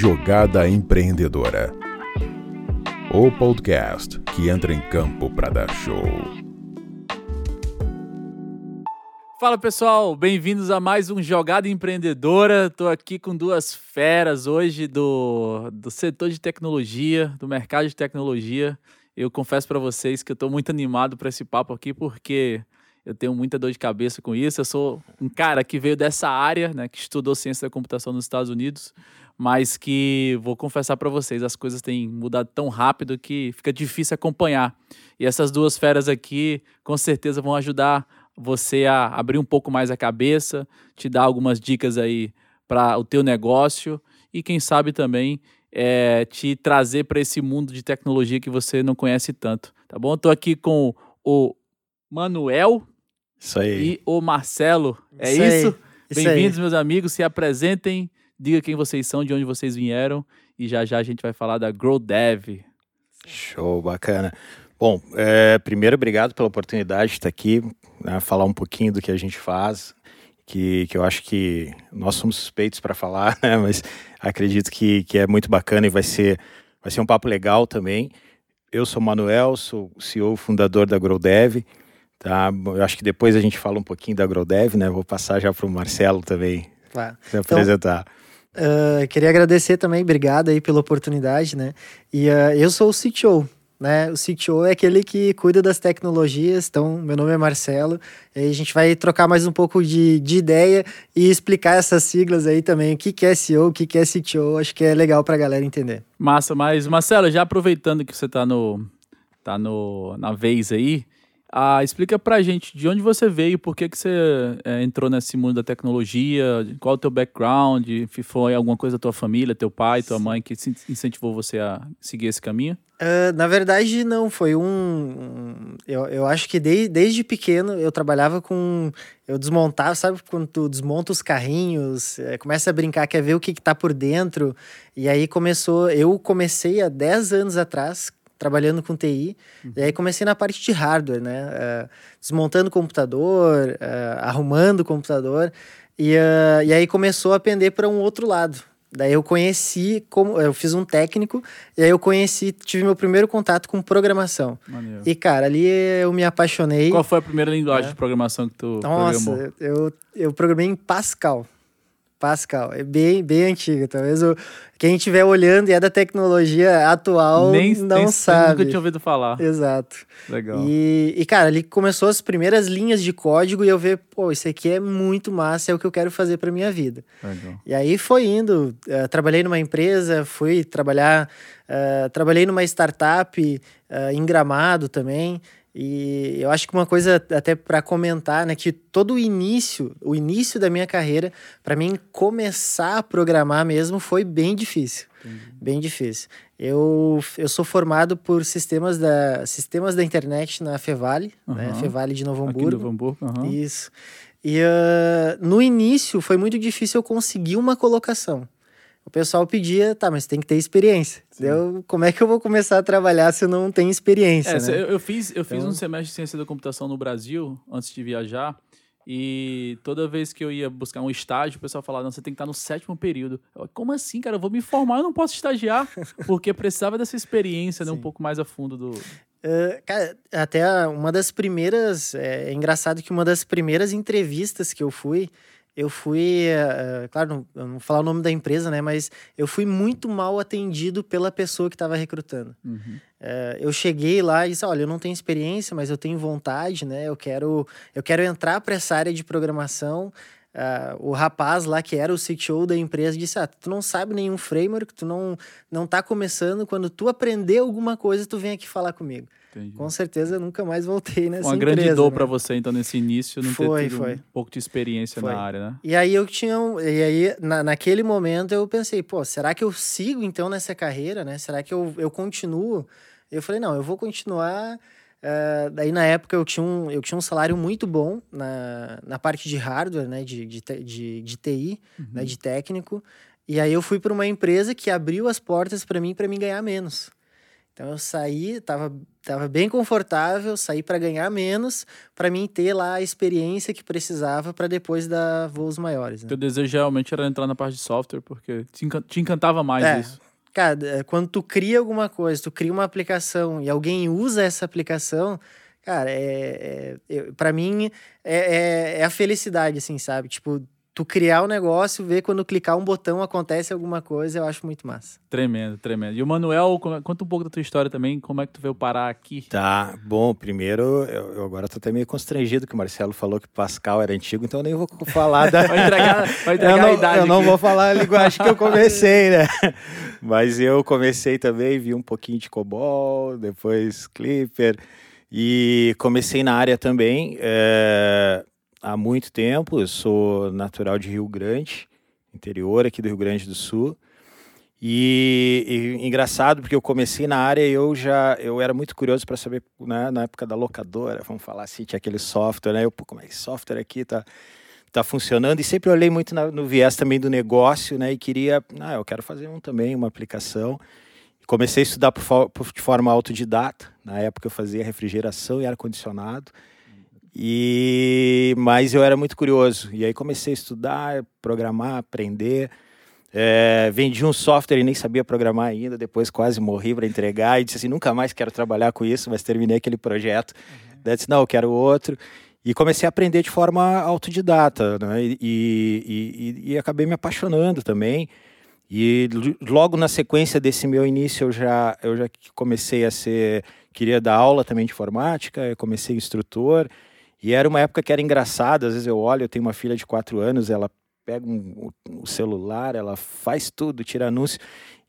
Jogada Empreendedora. O podcast que entra em campo para dar show. Fala pessoal, bem-vindos a mais um Jogada Empreendedora. Estou aqui com duas feras hoje do, do setor de tecnologia, do mercado de tecnologia. Eu confesso para vocês que eu estou muito animado para esse papo aqui porque eu tenho muita dor de cabeça com isso. Eu sou um cara que veio dessa área, né, que estudou ciência da computação nos Estados Unidos, mas que vou confessar para vocês, as coisas têm mudado tão rápido que fica difícil acompanhar. E essas duas feras aqui, com certeza, vão ajudar você a abrir um pouco mais a cabeça, te dar algumas dicas aí para o teu negócio e quem sabe também é, te trazer para esse mundo de tecnologia que você não conhece tanto, tá bom? Estou aqui com o Manuel isso aí. e o Marcelo. É isso? isso? Bem-vindos, meus amigos. Se apresentem, diga quem vocês são, de onde vocês vieram e já já a gente vai falar da Grow Dev. Show, bacana. Bom, é, primeiro, obrigado pela oportunidade de estar aqui, né, falar um pouquinho do que a gente faz, que, que eu acho que nós somos suspeitos para falar, né, mas acredito que, que é muito bacana e vai ser, vai ser um papo legal também. Eu sou Manuel, sou CEO fundador da GrowDev. Tá? Eu acho que depois a gente fala um pouquinho da GrowDev, né? Vou passar já para o Marcelo também claro. se então, apresentar. Uh, queria agradecer também, obrigado aí pela oportunidade, né? E uh, eu sou o CTO, né? O CTO é aquele que cuida das tecnologias, então meu nome é Marcelo, e a gente vai trocar mais um pouco de, de ideia e explicar essas siglas aí também, o que, que é SEO, o que, que é CTO, acho que é legal para a galera entender. Massa, mas Marcelo, já aproveitando que você está no, tá no, na vez aí, ah, explica pra gente de onde você veio, por que, que você é, entrou nesse mundo da tecnologia, qual o teu background, foi alguma coisa da tua família, teu pai, tua mãe que incentivou você a seguir esse caminho? Uh, na verdade, não, foi um. eu, eu acho que de, desde pequeno eu trabalhava com. Eu desmontava, sabe quando tu desmonta os carrinhos, é, começa a brincar, quer ver o que, que tá por dentro. E aí começou. Eu comecei há 10 anos atrás trabalhando com TI. Uhum. E aí comecei na parte de hardware, né? Uh, desmontando o computador, uh, arrumando o computador. E, uh, e aí começou a pender para um outro lado. Daí eu conheci, como eu fiz um técnico, e aí eu conheci, tive meu primeiro contato com programação. Maneiro. E, cara, ali eu me apaixonei. Qual foi a primeira linguagem é. de programação que tu Nossa, programou? Eu, eu programei em Pascal. Pascal, é bem, bem antiga. Talvez o, quem estiver olhando e é da tecnologia atual nem, não nem, sabe. Nunca tinha ouvido falar. Exato. Legal. E, e, cara, ali começou as primeiras linhas de código e eu ver, pô, isso aqui é muito massa, é o que eu quero fazer para minha vida. Legal. E aí foi indo. Uh, trabalhei numa empresa, fui trabalhar, uh, trabalhei numa startup uh, em Gramado também. E eu acho que uma coisa até para comentar, né, que todo o início, o início da minha carreira, para mim começar a programar mesmo foi bem difícil. Entendi. Bem difícil. Eu, eu sou formado por sistemas da, sistemas da internet na Fevale, uhum. né, Fevale de Novo Hamburgo. Novo Hamburgo. Uhum. Isso. E uh, no início foi muito difícil eu conseguir uma colocação o pessoal pedia, tá, mas tem que ter experiência. Eu, como é que eu vou começar a trabalhar se eu não tenho experiência? É, né? eu, eu, fiz, eu então... fiz um semestre de ciência da computação no Brasil antes de viajar. E toda vez que eu ia buscar um estágio, o pessoal falava: não, você tem que estar no sétimo período. Eu, Como assim, cara? Eu vou me formar, eu não posso estagiar. Porque precisava dessa experiência, né? Um pouco mais a fundo do. Uh, cara, até uma das primeiras. É, é engraçado que uma das primeiras entrevistas que eu fui eu fui, uh, claro, não, não vou falar o nome da empresa, né? Mas eu fui muito mal atendido pela pessoa que estava recrutando. Uhum. Uh, eu cheguei lá e disse, olha, eu não tenho experiência, mas eu tenho vontade, né? Eu quero, eu quero entrar para essa área de programação. Uh, o rapaz lá que era o CTO da empresa disse: Ah, tu não sabe nenhum framework, tu não, não tá começando. Quando tu aprender alguma coisa, tu vem aqui falar comigo. Entendi. Com certeza eu nunca mais voltei nessa Uma empresa, grande dor né? para você, então, nesse início, não foi, ter tido foi. um pouco de experiência foi. na área, né? E aí eu tinha. Um, e aí, na, naquele momento, eu pensei, pô, será que eu sigo então nessa carreira, né? Será que eu, eu continuo? Eu falei, não, eu vou continuar. Uh, daí na época eu tinha um, eu tinha um salário muito bom na, na parte de hardware, né? De, de, de, de TI, uhum. né? de técnico. E aí eu fui para uma empresa que abriu as portas para mim para mim ganhar menos. Então eu saí, tava, tava bem confortável, saí para ganhar menos, para mim ter lá a experiência que precisava para depois dar voos maiores. Né? Teu desejo realmente era entrar na parte de software, porque te encantava mais É, isso. Cara, é, quando tu cria alguma coisa, tu cria uma aplicação e alguém usa essa aplicação, cara, é, é, pra mim é, é, é a felicidade, assim, sabe? Tipo, tu criar o negócio, ver quando clicar um botão acontece alguma coisa, eu acho muito massa. Tremendo, tremendo. E o Manuel, como- conta um pouco da tua história também, como é que tu veio parar aqui? Tá, bom, primeiro, eu, eu agora tô até meio constrangido que o Marcelo falou que Pascal era antigo, então eu nem vou falar da... Vai entregar, vai entregar eu não, a idade eu não aqui. vou falar a linguagem que eu comecei, né? Mas eu comecei também, vi um pouquinho de COBOL, depois Clipper, e comecei na área também é, há muito tempo. Eu sou natural de Rio Grande, interior aqui do Rio Grande do Sul. E, e engraçado porque eu comecei na área e eu já eu era muito curioso para saber né, na época da locadora vamos falar assim tinha aquele software né eu pô, como é que software aqui tá tá funcionando e sempre olhei muito na- no viés também do negócio, né? E queria, ah, eu quero fazer um também, uma aplicação. Comecei a estudar por, por- de forma autodidata. Na época eu fazia refrigeração e ar condicionado. E mas eu era muito curioso e aí comecei a estudar, programar, aprender. É, vendi um software e nem sabia programar ainda. Depois quase morri para entregar e disse assim, nunca mais quero trabalhar com isso. Mas terminei aquele projeto. Daí disse, não, eu quero outro. E comecei a aprender de forma autodidata, né? E, e, e, e acabei me apaixonando também. E logo na sequência desse meu início, eu já, eu já comecei a ser. Queria dar aula também de informática, eu comecei instrutor. E era uma época que era engraçada. Às vezes eu olho, eu tenho uma filha de quatro anos, ela pega um, o celular, ela faz tudo, tira anúncio.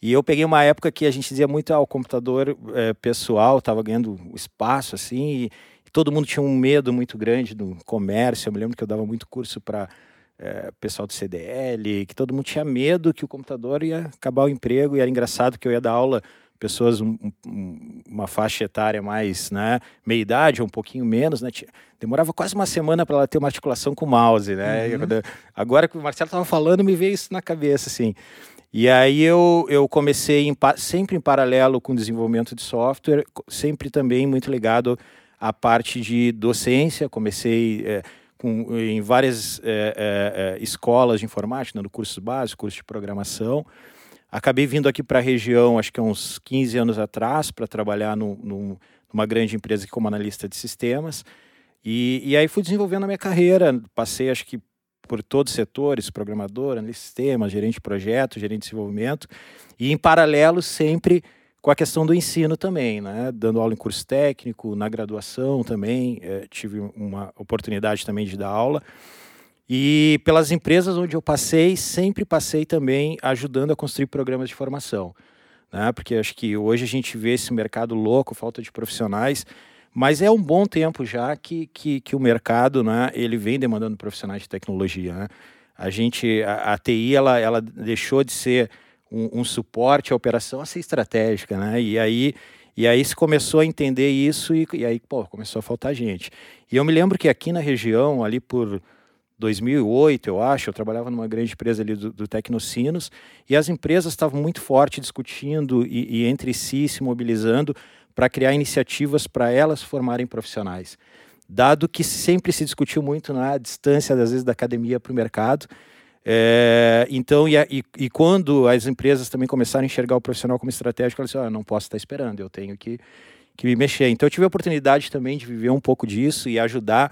E eu peguei uma época que a gente dizia muito, ah, o computador eh, pessoal estava ganhando espaço, assim, e, todo mundo tinha um medo muito grande do comércio. Eu me lembro que eu dava muito curso para pessoal do CDL, que todo mundo tinha medo que o computador ia acabar o emprego. E era engraçado que eu ia dar aula pessoas um, um, uma faixa etária mais, né, meia idade ou um pouquinho menos, né, demorava quase uma semana para ela ter uma articulação com o mouse, né, Uhum. Agora que o Marcelo estava falando, me veio isso na cabeça, assim, e aí eu, eu comecei em sempre em paralelo com o desenvolvimento de software, sempre também muito ligado à parte de docência. Comecei eh, com, em várias eh, eh, escolas de informática, dando cursos básicos, cursos de programação. Acabei vindo aqui para a região, acho que há uns 15 anos atrás, para trabalhar no, no, numa grande empresa como analista de sistemas. E, e aí fui desenvolvendo a minha carreira. Passei, acho que, por todos os setores, programador, analista de sistemas, gerente de projeto, gerente de desenvolvimento. E em paralelo, sempre com a questão do ensino também, né? Dando aula em curso técnico, na graduação também. eh, tive uma oportunidade também de dar aula. E pelas empresas onde eu passei, sempre passei também ajudando a construir programas de formação. Né? Porque acho que hoje a gente vê esse mercado louco, falta de profissionais, mas é um bom tempo já que, que, que o mercado né, ele vem demandando profissionais de tecnologia. Né? A gente, a, a TI, ela, ela deixou de ser um, um suporte à operação a ser estratégica, né? E aí, e aí se começou a entender isso e, e aí, pô, começou a faltar gente. E eu me lembro que aqui na região, ali por 2008, eu acho, eu trabalhava numa grande empresa ali do, do Tecnocinos, e as empresas estavam muito forte discutindo e, e entre si se mobilizando para criar iniciativas para elas formarem profissionais. Dado que sempre se discutiu muito na distância, às vezes, da academia para o mercado. É, então, e, e- e quando as empresas também começaram a enxergar o profissional como estratégico, elas disseram, "Ah, não posso estar esperando, eu tenho que, que me mexer. Então, eu tive a oportunidade também de viver um pouco disso e ajudar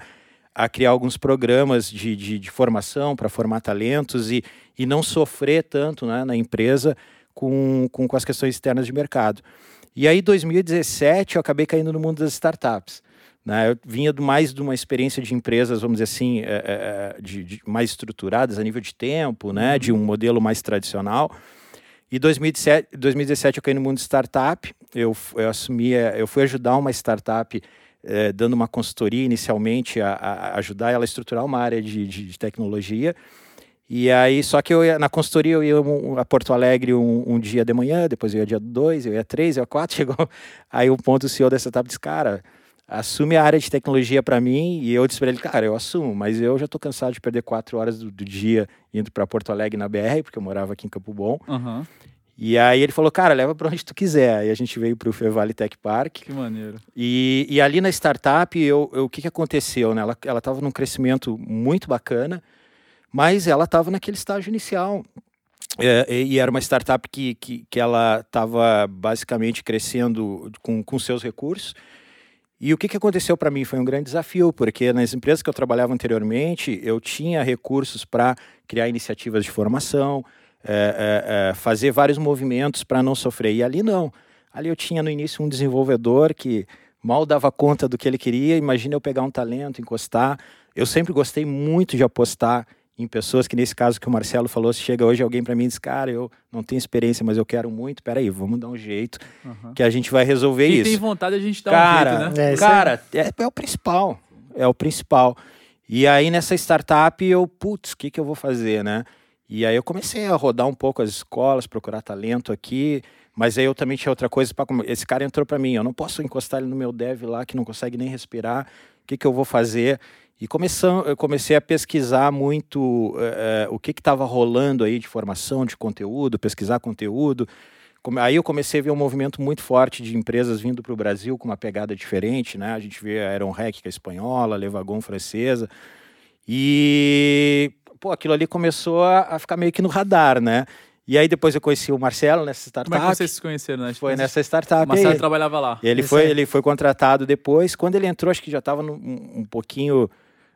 a criar alguns programas de, de, de formação para formar talentos e, e não sofrer tanto né, na empresa com, com, com as questões externas de mercado. E aí, em 2017, eu acabei caindo no mundo das startups. Né? Eu vinha do- mais de uma experiência de empresas, vamos dizer assim, é, é, de, de mais estruturadas a nível de tempo, né? de um modelo mais tradicional. E 2017, 2017 eu caí no mundo de startup. Eu, eu assumi, eu fui ajudar uma startup eh, dando uma consultoria inicialmente a, a- ajudar ela a estruturar uma área de, de- de tecnologia. E aí, só que eu ia, na consultoria eu ia um- a Porto Alegre um, um dia de manhã, depois eu ia dia dois, eu ia três, eu ia quatro, chegou. Aí o ponto o CEO dessa startup disse, cara, assume a área de tecnologia para mim. E eu disse para ele, cara, eu assumo, mas eu já estou cansado de perder quatro horas do, do dia indo para Porto Alegre na BR, porque eu morava aqui em Campo Bom. Aham. E aí ele falou, cara, leva para onde tu quiser. Aí a gente veio para o Fevale Tech Park. Que maneiro. E, e ali na startup, eu, eu, o que, que aconteceu? Né? Ela estava num crescimento muito bacana, mas ela estava naquele estágio inicial. É, e era uma startup que, que, que ela estava basicamente crescendo com, com seus recursos. E o que, que aconteceu para mim foi um grande desafio, porque nas empresas que eu trabalhava anteriormente, eu tinha recursos para criar iniciativas de formação, é, é, é fazer vários movimentos para não sofrer. E ali não. Ali eu tinha no início um desenvolvedor que mal dava conta do que ele queria. Imagina eu pegar um talento, encostar. Eu sempre gostei muito de apostar em pessoas que nesse caso que o Marcelo falou, se chega hoje alguém para mim e diz, cara, eu não tenho experiência, mas eu quero muito, peraí, vamos dar um jeito uhum. que a gente vai resolver Quem isso. tem vontade a gente dá cara, um jeito, né? É, cara, é, é, o principal, é o principal. E aí nessa startup eu, putz, o que que eu vou fazer, né? E aí eu comecei a rodar um pouco as escolas, procurar talento aqui, mas aí eu também tinha outra coisa para esse cara entrou para mim, eu não posso encostar ele no meu dev lá que não consegue nem respirar. O que que eu vou fazer? E começam, eu comecei a pesquisar muito é, o que estava rolando aí de formação, de conteúdo, pesquisar conteúdo. Aí eu comecei a ver um movimento muito forte de empresas vindo para o Brasil com uma pegada diferente, né? A gente vê a Aeronrec, que é espanhola, a Levagon francesa. E, pô, aquilo ali começou a, a, ficar meio que no radar, né? E aí depois eu conheci o Marcelo nessa startup. Como é que vocês se conheceram, né? Foi nessa startup. O Marcelo aí. trabalhava lá. Ele foi, ele foi contratado depois. Quando ele entrou, acho que já estava um, um pouquinho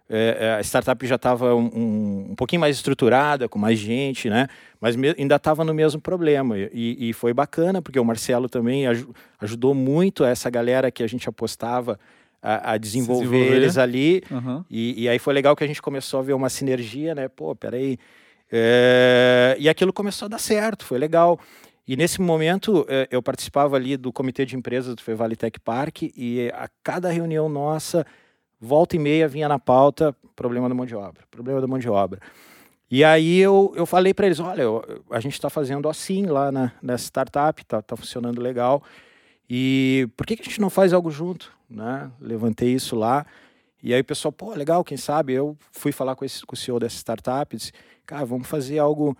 é, é, a startup já estava um, um, um, pouquinho mais estruturada, com mais gente, né? Mas me, ainda estava no mesmo problema. E, e, foi bacana, porque o Marcelo também aj ajudou muito essa galera que a gente apostava a, a desenvolver, desenvolver, eles ali. Uhum. E, e, aí foi legal que a gente começou a ver uma sinergia, né? Pô, peraí. É... E aquilo começou a dar certo, foi legal. E nesse momento é, eu participava ali do comitê de empresas do Fevale Tech Park e a cada reunião nossa volta e meia vinha na pauta problema da mão de obra, problema da mão de obra. E aí eu, eu falei para eles, olha, eu, a gente está fazendo assim lá na, nessa startup, está tá funcionando legal, e por que, que a gente não faz algo junto? Né? Levantei isso lá, e aí o pessoal, pô, legal, quem sabe? Eu fui falar com, esse, com o CEO dessa startup, disse, cara, vamos fazer algo,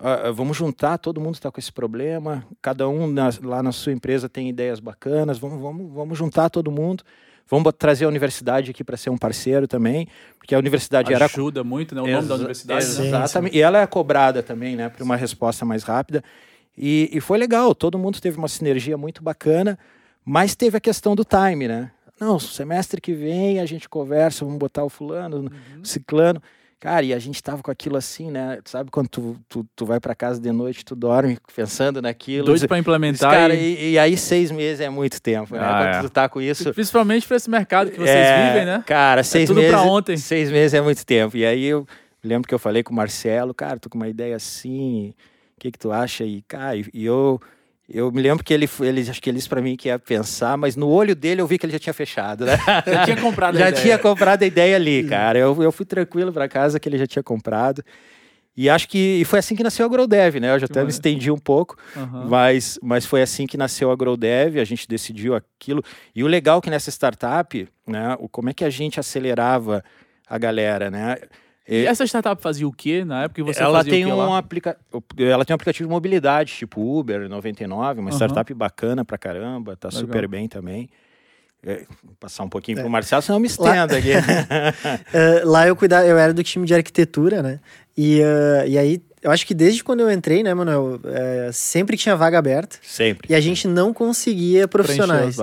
uh, vamos juntar, todo mundo está com esse problema, cada um na, lá na sua empresa tem ideias bacanas, vamos, vamos, vamos juntar todo mundo, Vamos trazer a universidade aqui para ser um parceiro também, porque a universidade Ajuda era. Ajuda muito, né? O nome da universidade. Né? Exatamente. Sim. E ela é cobrada também, né? Para uma resposta mais rápida. E, e foi legal, todo mundo teve uma sinergia muito bacana, mas teve a questão do time, né? Não, semestre que vem a gente conversa, vamos botar o fulano, uhum. o ciclano. Cara, e a gente tava com aquilo assim, né? Sabe quando tu, tu, tu vai para casa de noite, tu dorme pensando naquilo. Doido para implementar. Cara, e... E, aí seis meses é muito tempo, né? Ah, quando é. tu tá com isso. Principalmente para esse mercado que vocês é, vivem, né? Cara, é seis é tudo meses. Pra ontem. Seis meses é muito tempo. E aí eu lembro que eu falei com o Marcelo, cara, tô com uma ideia assim, o que que tu acha? E, cara, e eu eu me lembro que ele, ele acho que ele disse para mim que ia pensar, mas no olho dele eu vi que ele já tinha fechado, né? Já tinha comprado Já tinha comprado a ideia ali, cara. Eu, eu fui tranquilo para casa que ele já tinha comprado. E acho que e foi assim que nasceu a GrowDev, né? Eu já até me estendi um pouco, uhum. mas, mas foi assim que nasceu a GrowDev, a gente decidiu aquilo. E o legal é que nessa startup, né, o, como é que a gente acelerava a galera, né? E essa startup fazia o quê na época que você ela fazia tem o quê um aplica... Ela tem um aplicativo de mobilidade, tipo Uber 99, uma uhum. startup bacana pra caramba, tá Legal. super bem também. É, vou passar um pouquinho é. pro Marcelo, senão eu me estendo lá... aqui. uh, lá eu cuidava, eu era do time de arquitetura, né? E, uh, e aí, eu acho que desde quando eu entrei, né, Manuel, uh, sempre tinha vaga aberta. Sempre. E a gente não conseguia profissionais.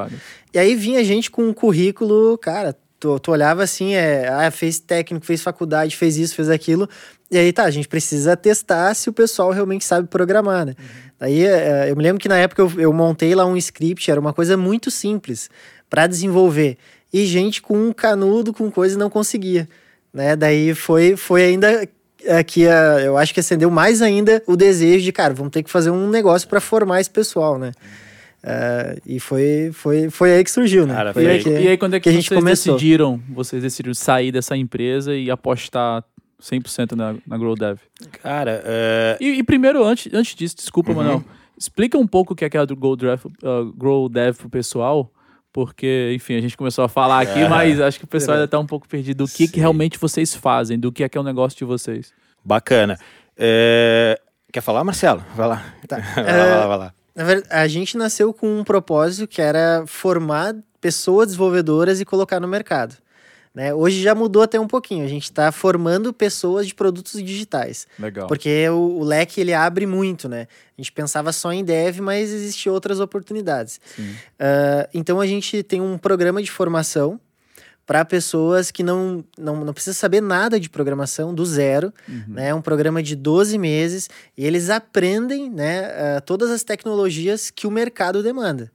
E aí vinha gente com um currículo, cara, Tu, tu olhava assim, é, ah, fez técnico, fez faculdade, fez isso, fez aquilo. E aí tá, a gente precisa testar se o pessoal realmente sabe programar, né? Uhum. Aí é, eu me lembro que na época eu, eu montei lá um script, era uma coisa muito simples para desenvolver. E gente com um canudo, com coisa não conseguia. Né? Daí foi, foi ainda é, que eu acho que acendeu mais ainda o desejo de, cara, vamos ter que fazer um negócio para formar esse pessoal, né? Uhum. Uh, e foi, foi, foi aí que surgiu, né? Cara, foi aí que, e aí, quando é que, que a gente começou? decidiram, vocês decidiram sair dessa empresa e apostar 100% na, na GrowDev? Cara, uh... e, e, primeiro, antes, antes disso, desculpa, uhum. Manuel, explica um pouco o que é, que é a GrowDev, uh, GrowDev pro pessoal, porque, enfim, a gente começou a falar aqui, é, mas acho que o pessoal ainda tá um pouco perdido do que, que realmente vocês fazem, do que é que é o negócio de vocês. Bacana. É, Quer falar, Marcelo? Vai lá. Tá. vai lá, vai lá. Na verdade, a gente nasceu com um propósito que era formar pessoas desenvolvedoras e colocar no mercado. Né? Hoje já mudou até um pouquinho. A gente está formando pessoas de produtos digitais. Legal. Porque o, o, leque ele abre muito, né? A gente pensava só em dev, mas existem outras oportunidades. Uh, então a gente tem um programa de formação para pessoas que não, não, não precisam saber nada de programação do zero. Uhum. Né? É um programa de 12 meses e eles aprendem né, uh, todas as tecnologias que o mercado demanda.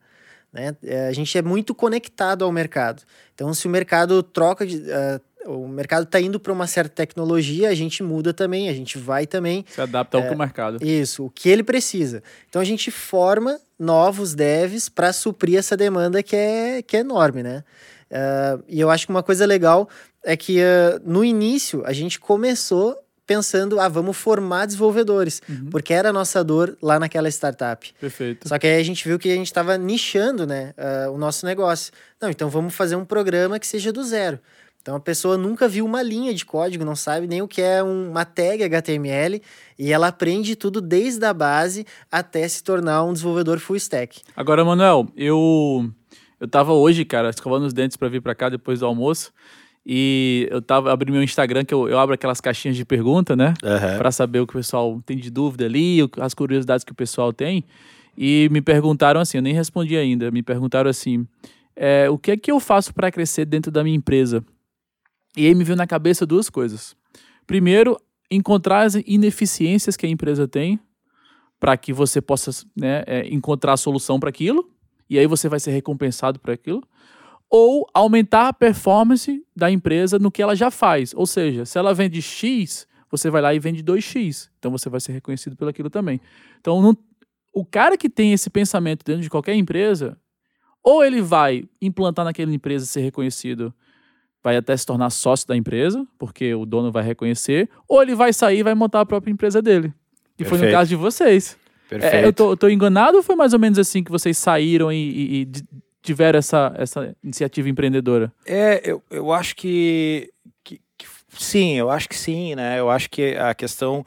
Né? É, a gente é muito conectado ao mercado. Então, se o mercado troca de. Uh, o mercado está indo para uma certa tecnologia, a gente muda também, a gente vai também. Se adapta ao que o mercado. Isso, o que ele precisa. Então a gente forma novos devs para suprir essa demanda que é, que é enorme, né? Uh, e eu acho que uma coisa legal é que uh, no início a gente começou pensando, ah, vamos formar desenvolvedores, uhum. porque era a nossa dor lá naquela startup. Perfeito. Só que aí a gente viu que a gente estava nichando, né, uh, o nosso negócio. Não, então vamos fazer um programa que seja do zero. Então a pessoa nunca viu uma linha de código, não sabe nem o que é uma tag HTML e ela aprende tudo desde a base até se tornar um desenvolvedor full stack. Agora, Manuel, eu eu tava hoje, cara, escovando os dentes para vir para cá depois do almoço. E eu tava abri meu Instagram, que eu, eu abro aquelas caixinhas de pergunta, né? Uhum. Para saber o que o pessoal tem de dúvida ali, as curiosidades que o pessoal tem. E me perguntaram assim, eu nem respondi ainda, me perguntaram assim: é, o que é que eu faço para crescer dentro da minha empresa? E aí me veio na cabeça duas coisas. Primeiro, encontrar as ineficiências que a empresa tem, para que você possa né, é, encontrar a solução para aquilo e aí você vai ser recompensado por aquilo, ou aumentar a performance da empresa no que ela já faz. Ou seja, se ela vende X, você vai lá e vende 2X. Então você vai ser reconhecido por aquilo também. Então, não, o cara que tem esse pensamento dentro de qualquer empresa, ou ele vai implantar naquela empresa ser reconhecido, vai até se tornar sócio da empresa, porque o dono vai reconhecer, ou ele vai sair e vai montar a própria empresa dele. E Perfeito. foi no caso de vocês. Perfeito. É, eu, tô, eu tô enganado ou foi mais ou menos assim que vocês saíram e, e, e tiveram essa, essa iniciativa empreendedora? É, eu, eu acho que, que, que, sim, eu acho que sim, né? Eu acho que a questão,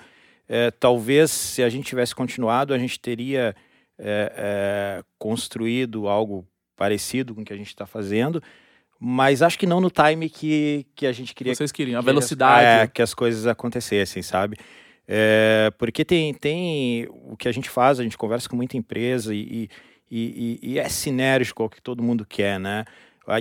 é, talvez se a gente tivesse continuado, a gente teria é, é, construído algo parecido com o que a gente está fazendo, mas acho que não no time que, que a gente queria. Vocês queriam, a velocidade. É, que as coisas acontecessem, sabe? É, porque tem, tem o que a gente faz, a gente conversa com muita empresa e, e, e, e é sinérgico ao que todo mundo quer, né?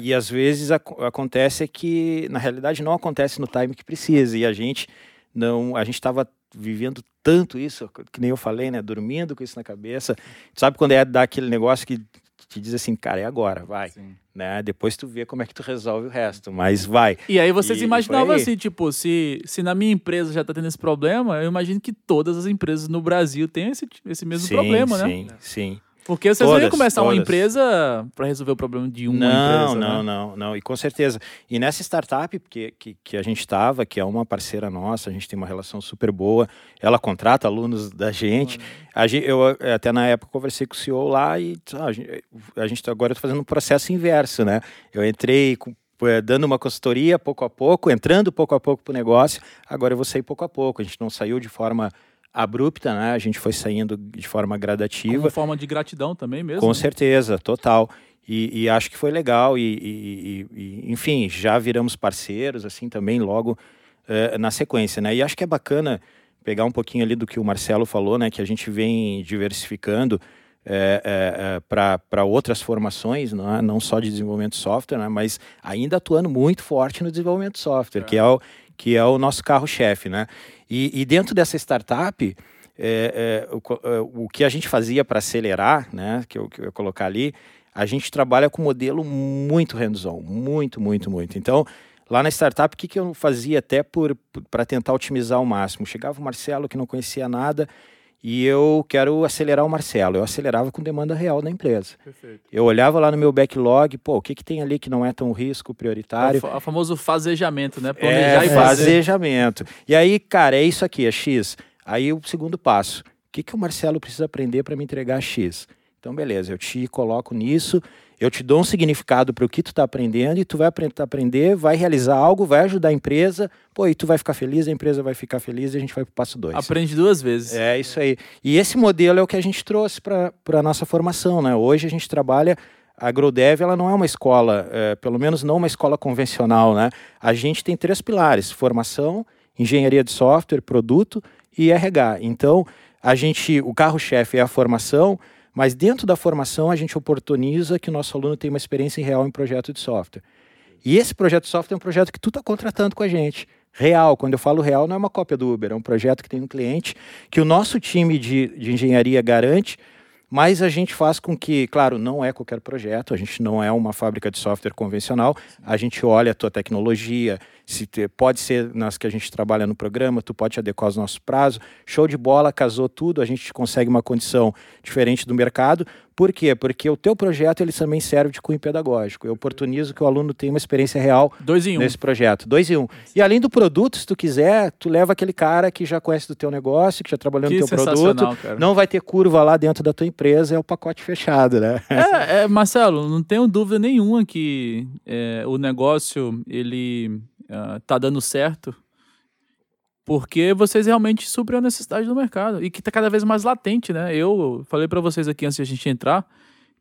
E às vezes acontece que, na realidade, não acontece no time que precisa. E a gente não, a gente estava vivendo tanto isso, que nem eu falei, né? Dormindo com isso na cabeça. Sabe quando é dar aquele negócio que te diz assim, cara, é agora, vai. Sim. Né? Depois tu vê como é que tu resolve o resto, mas vai. E aí vocês e, imaginavam assim, tipo, se, se na minha empresa já tá tendo esse problema, eu imagino que todas as empresas no Brasil têm esse, esse mesmo sim, problema, sim, né? Sim, sim. Porque vocês todas, não iam começar todas. uma empresa para resolver o problema de uma não, empresa. Não, né? não, não. E com certeza. E nessa startup que, que, que a gente estava, que é uma parceira nossa, a gente tem uma relação super boa, ela contrata alunos da gente. Eu até na época conversei com o CEO lá e ah, a gente, a gente agora está fazendo um processo inverso, né? Eu entrei com, eh, dando uma consultoria pouco a pouco, entrando pouco a pouco para o negócio, agora eu vou sair pouco a pouco. A gente não saiu de forma abrupta, né? A gente foi saindo de forma gradativa. Como forma de gratidão também mesmo. Com né? certeza, total. E, e, acho que foi legal e, e, e, enfim, já viramos parceiros assim também logo uh, na sequência, né? E acho que é bacana pegar um pouquinho ali do que o Marcelo falou, né? Que a gente vem diversificando é, é, é, para outras formações, não, é? não só de desenvolvimento de software, né? mas ainda atuando muito forte no desenvolvimento de software, que é o, que é o nosso carro-chefe, né? E, e, dentro dessa startup, é, é, o, é, o, que a gente fazia para acelerar, né? Que eu, que eu ia colocar ali, a gente trabalha com modelo muito hands-on, muito, muito, muito. Então, lá na startup, o que, que eu fazia até para tentar otimizar ao máximo? Chegava o Marcelo que não conhecia nada e eu quero acelerar o Marcelo. Eu acelerava com demanda real da empresa. Perfeito. Eu olhava lá no meu backlog, pô, o que, que tem ali que não é tão risco prioritário? É o famoso fazejamento, né? Planejar é, e fazer. fazejamento. E aí, cara, é isso aqui, é X. Aí o segundo passo, o que, que o Marcelo precisa aprender para me entregar X? Então, beleza, eu te coloco nisso, eu te dou um significado para o que tu está aprendendo e tu vai aprender, vai realizar algo, vai ajudar a empresa, pô, e tu vai ficar feliz, a empresa vai ficar feliz e a gente vai para o passo dois. Aprende duas vezes. É isso aí. E esse modelo é o que a gente trouxe para a nossa formação, né? Hoje a gente trabalha a AgroDev ela não é uma escola, é, pelo menos não uma escola convencional, né? A gente tem três pilares: formação, engenharia de software, produto e RH. Então, a gente, o carro-chefe é a formação, mas dentro da formação a gente oportuniza que o nosso aluno tenha uma experiência real em projeto de software. E esse projeto de software é um projeto que tu está contratando com a gente. Real, quando eu falo real, não é uma cópia do Uber, é um projeto que tem um cliente que o nosso time de, de engenharia garante mas a gente faz com que, claro, não é qualquer projeto, a gente não é uma fábrica de software convencional, a gente olha a tua tecnologia, se te, pode ser nas que a gente trabalha no programa, tu pode adequar os nossos prazos, show de bola, casou tudo, a gente consegue uma condição diferente do mercado, por quê? Porque o teu projeto ele também serve de cunho pedagógico. Eu oportunizo que o aluno tenha uma experiência real Dois em um. nesse projeto. Dois em um. E além do produto, se tu quiser, tu leva aquele cara que já conhece do teu negócio, que já trabalhou Que no teu produto. cara. Não vai ter curva lá dentro da tua empresa, é o pacote fechado, né? É, é, Marcelo, não tenho dúvida nenhuma que é, o negócio ele ah, tá dando certo porque vocês realmente suprem a necessidade do mercado e que tá cada vez mais latente, né? Eu falei para vocês aqui antes de a gente entrar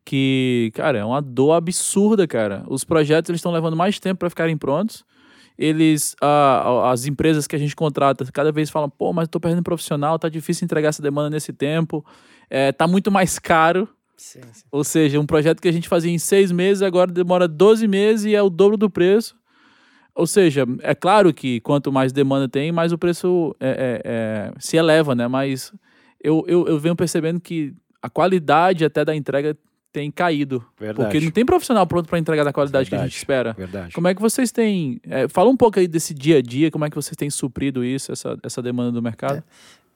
que, cara, é uma dor absurda, cara. Os projetos estão levando mais tempo para ficarem prontos. Eles, ah, as empresas que a gente contrata, cada vez falam, pô, mas eu tô perdendo profissional, tá difícil entregar essa demanda nesse tempo, é, tá muito mais caro. Sim, sim. Ou seja, um projeto que a gente fazia em seis meses, agora demora 12 meses e é o dobro do preço. Ou seja, é claro que quanto mais demanda tem, mais o preço é, é, é, se eleva, né? Mas eu, eu, eu venho percebendo que a qualidade até da entrega tem caído. Verdade. Porque não tem profissional pronto para entregar da qualidade que a Verdade. gente espera. Verdade. Como é que vocês têm. é, fala um pouco aí desse dia a dia, como é que vocês têm suprido isso, essa, essa demanda do mercado?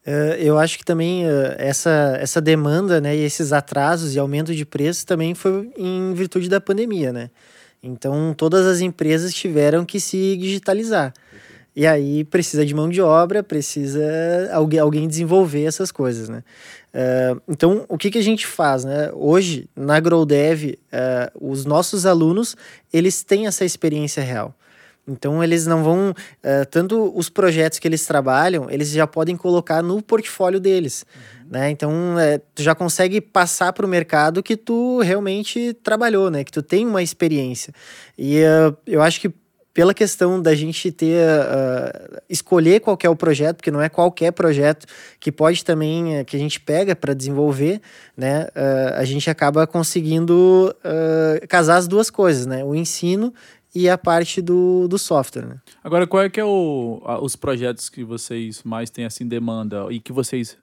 Eh, eu acho que também eh, essa, essa demanda né, e esses atrasos e aumento de preço também foi em virtude da pandemia, né? Então, todas as empresas tiveram que se digitalizar. E aí precisa de mão de obra, precisa alguém, alguém desenvolver essas coisas, né? Eh, então, o que, que a gente faz, né? Hoje, na GrowDev, eh, os nossos alunos, eles têm essa experiência real. Então, eles não vão... eh, tanto os projetos que eles trabalham, eles já podem colocar no portfólio deles, né? Então, eh, tu já consegue passar para o mercado que tu realmente trabalhou, né? Que tu tem uma experiência. E eh, eu acho que pela questão da gente ter ah, escolher qual é o projeto, porque não é qualquer projeto que pode também eh, que a gente pega para desenvolver, né? ah, a gente acaba conseguindo casar as duas coisas, né? O ensino e a parte do, do software, né? Agora, qual é que é o, a- os projetos que vocês mais têm assim demanda e que vocês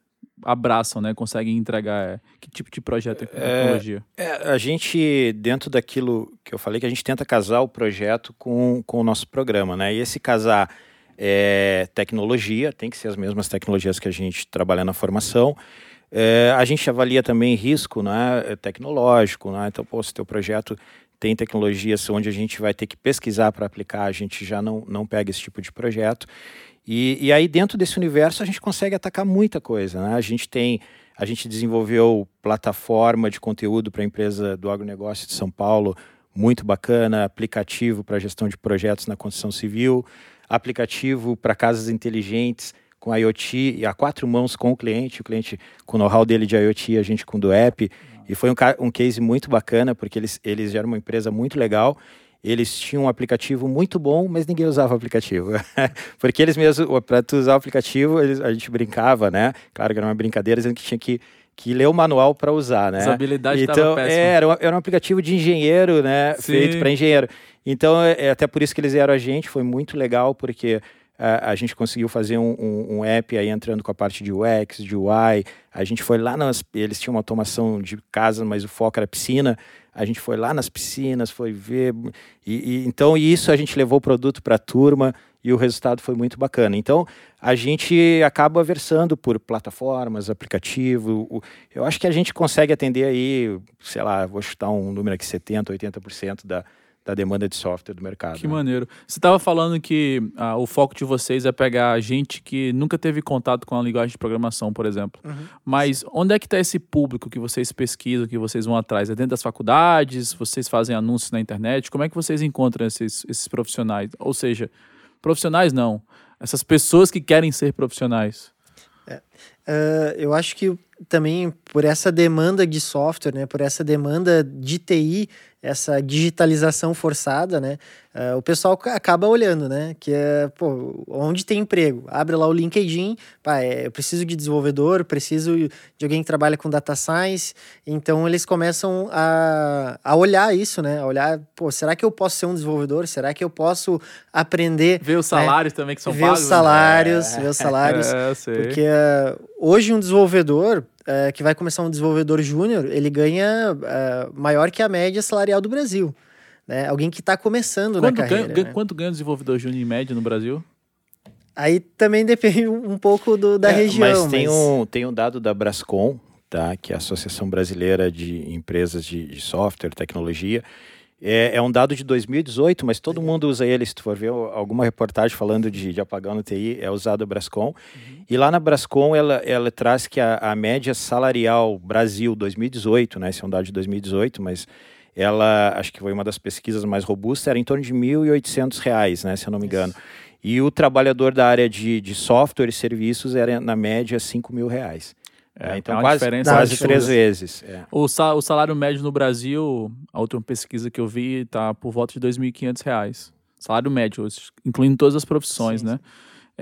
abraçam, né? Conseguem entregar? é, Que tipo de projeto e tecnologia? É, a gente, dentro daquilo que eu falei, que a gente tenta casar o projeto com, com o nosso programa, né? E esse casar é tecnologia, tem que ser as mesmas tecnologias que a gente trabalha na formação. É, a gente avalia também risco né, é, tecnológico, né? Então, pô, se teu projeto tem tecnologias onde a gente vai ter que pesquisar para aplicar, a gente já não, não pega esse tipo de projeto. E, e aí, dentro desse universo, a gente consegue atacar muita coisa. Né? A gente tem, a gente desenvolveu plataforma de conteúdo para a empresa do agronegócio de São Paulo, muito bacana, aplicativo para gestão de projetos na construção civil, aplicativo para casas inteligentes com IoT e a quatro mãos com o cliente, o cliente com o know-how dele de IoT, a gente com o do app. E foi um, um case muito bacana, porque eles, eles eram uma empresa muito legal. Eles tinham um aplicativo muito bom, mas ninguém usava o aplicativo. porque eles mesmos, para tu usar o aplicativo, eles, a gente brincava, né? Claro que era uma brincadeira, dizendo que tinha que, que ler o manual para usar, né? Usabilidade tava então, é, era, um, era um aplicativo de engenheiro, né? Sim. Feito para engenheiro. Então, é, é até por isso que eles vieram a gente, foi muito legal, porque a, a gente conseguiu fazer um, um, um app aí entrando com a parte de UX, de UI. A gente foi lá nas. Eles tinham uma automação de casa, mas o foco era piscina. A gente foi lá nas piscinas, foi ver. E, e- então, isso a gente levou o produto para a turma e o resultado foi muito bacana. Então, a gente acaba versando por plataformas, aplicativo. o- eu acho que a gente consegue atender aí, sei lá, vou chutar um número aqui, 70%, 80% da, da demanda de software do mercado. Que né? maneiro. Você estava falando que ah, o foco de vocês é pegar gente que nunca teve contato com a linguagem de programação, por exemplo. Uhum. Mas onde é que está esse público que vocês pesquisam, que vocês vão atrás? É dentro das faculdades? Vocês fazem anúncios na internet? Como é que vocês encontram esses, esses profissionais? Ou seja, profissionais não. Essas pessoas que querem ser profissionais. Uh, eu acho que também por essa demanda de software, né, por essa demanda de TI, essa digitalização forçada, né, uh, o pessoal acaba olhando, né, que é, pô, onde tem emprego? Abre lá o LinkedIn, pá, é, eu preciso de desenvolvedor, preciso de alguém que trabalha com data science, então eles começam a, a olhar isso, né, a olhar, pô, será que eu posso ser um desenvolvedor? Será que eu posso aprender? Ver os salários né? também que são ver pagos. Ver os salários, né? ver os salários, é, sei. porque uh, hoje um desenvolvedor é, que vai começar um desenvolvedor júnior, ele ganha é, maior que a média salarial do Brasil. Né? Alguém que está começando quanto na carreira. Ganha, né? Quanto ganha um desenvolvedor júnior em média no Brasil? Aí também depende um pouco do, da é, região. Mas tem, mas... Um, tem um dado da Brascom, tá? que é a Associação Brasileira de Empresas de, de Software e Tecnologia, é, é, um dado de 2018, mas todo mundo usa ele. Se tu for ver alguma reportagem falando de, de apagão no TI, é usado a Brascom. Uhum. E lá na Brascom, ela, ela traz que a, a, média salarial Brasil 2018, né? Esse é um dado de 2018, mas ela, acho que foi uma das pesquisas mais robustas, era em torno de R$ 1.800, né? Se eu não me engano. E o trabalhador da área de, de software e serviços era, na média, 5 mil reais. É, então, é quase, quase três vezes. É. O, sal, o salário médio no Brasil, a última pesquisa que eu vi, está por volta de R$ 2.500. Salário médio, incluindo todas as profissões, sim, né?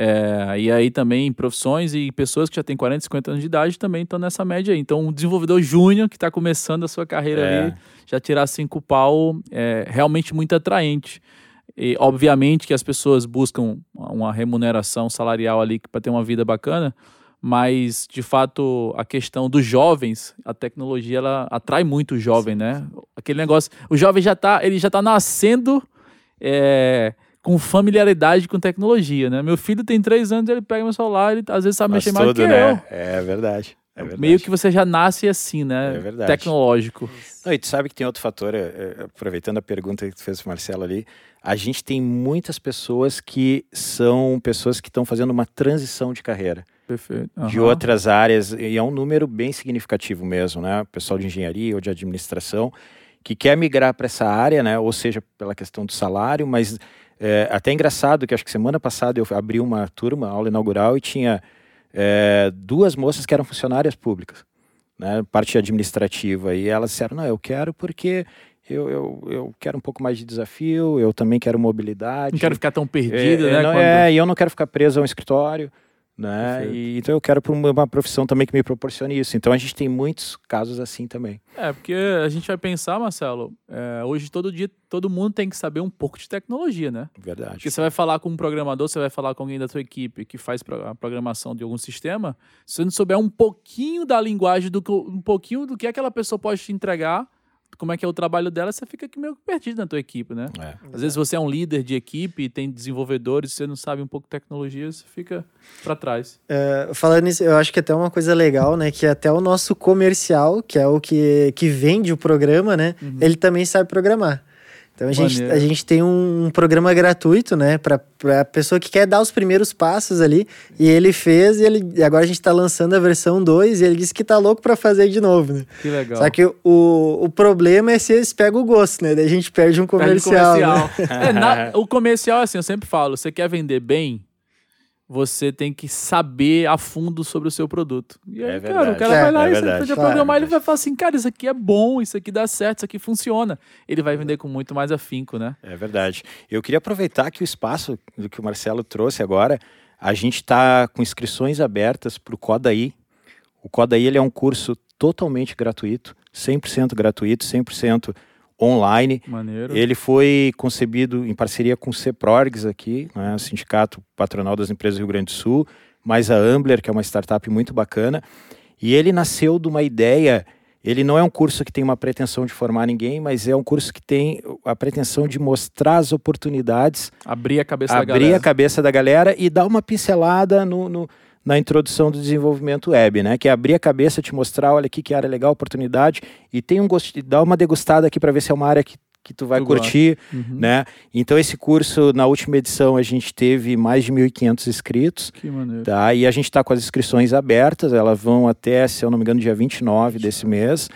É, e aí também profissões e pessoas que já têm 40, 50 anos de idade também estão nessa média aí. Então, um desenvolvedor júnior que está começando a sua carreira é. ali, já tirar cinco pau é realmente muito atraente. E, obviamente que as pessoas buscam uma remuneração salarial ali para ter uma vida bacana, mas de fato a questão dos jovens, a tecnologia ela atrai muito o jovem, né? Aquele negócio, o jovem já tá, ele já tá nascendo é, com familiaridade com tecnologia, né? Meu filho tem três anos, ele pega meu celular, ele às vezes sabe Mas mexer mais tudo, que né? eu. É verdade. É verdade. Meio que você já nasce assim, né? É verdade. Tecnológico. Não, e tu sabe que tem outro fator, é, é, aproveitando a pergunta que tu fez pro Marcelo ali, a gente tem muitas pessoas que são pessoas que estão fazendo uma transição de carreira. Perfeito. Uhum. De outras áreas, e é um número bem significativo mesmo, né? Pessoal de engenharia ou de administração que quer migrar para essa área, né? Ou seja, pela questão do salário, mas é, até engraçado que acho que semana passada eu abri uma turma, aula inaugural, e tinha é, duas moças que eram funcionárias públicas, né? Parte administrativa, e elas disseram: não, eu quero porque eu, eu, eu quero um pouco mais de desafio, eu também quero mobilidade. Não quero ficar tão perdido, é, né? Não, quando... É, e eu não quero ficar preso a um escritório. Né? E, então eu quero uma, uma profissão também que me proporcione isso. Então a gente tem muitos casos assim também. É, porque a gente vai pensar, Marcelo, é, hoje todo dia todo mundo tem que saber um pouco de tecnologia, né? Verdade. Porque você vai falar com um programador, você vai falar com alguém da sua equipe que faz a programação de algum sistema, se você não souber um pouquinho da linguagem, do, um pouquinho do que aquela pessoa pode te entregar, como é que é o trabalho dela, você fica meio perdido na tua equipe, né? É. Às vezes você é um líder de equipe e tem desenvolvedores, você não sabe um pouco de tecnologia, você fica para trás. Uh, falando nisso, eu acho que até uma coisa legal, né? Que até o nosso comercial, que é o que, que vende o programa, né? Uhum. Ele também sabe programar. Então a gente, a gente tem um programa gratuito, né, para a pessoa que quer dar os primeiros passos ali. E ele fez, e, ele, e agora a gente está lançando a versão 2 e ele disse que tá louco para fazer de novo, né? Que legal. Só que o, o problema é se eles pegam o gosto, né? Daí a gente perde um comercial. Perde comercial. Né? é, na, o comercial, assim, eu sempre falo, você quer vender bem, você tem que saber a fundo sobre o seu produto. E aí, é cara, o cara é, vai lá é e verdade, você programar, ele vai falar assim, cara, isso aqui é bom, isso aqui dá certo, isso aqui funciona. Ele vai vender com muito mais afinco, né? É verdade. Eu queria aproveitar que o espaço do que o Marcelo trouxe agora, a gente está com inscrições abertas para o Codaí. O Codaí ele é um curso totalmente gratuito, 100% gratuito, 100% online. Maneiro. Ele foi concebido em parceria com o CEPRORGS aqui, né, o Sindicato Patronal das Empresas do Rio Grande do Sul, mais a Ambler, que é uma startup muito bacana. E ele nasceu de uma ideia. Ele não é um curso que tem uma pretensão de formar ninguém, mas é um curso que tem a pretensão de mostrar as oportunidades, abrir a cabeça abrir da galera, a cabeça da galera e dar uma pincelada no, no na introdução do desenvolvimento web, né? Que é abrir a cabeça, te mostrar, olha aqui que área legal, oportunidade, e tem um gosto, dar uma degustada aqui para ver se é uma área que, que tu vai Tu curtir, Uhum. né? Então esse curso, na última edição, a gente teve mais de 1.500 inscritos, Que maneiro. tá? E a gente está com as inscrições abertas, elas vão até, se eu não me engano, dia 29 desse mês.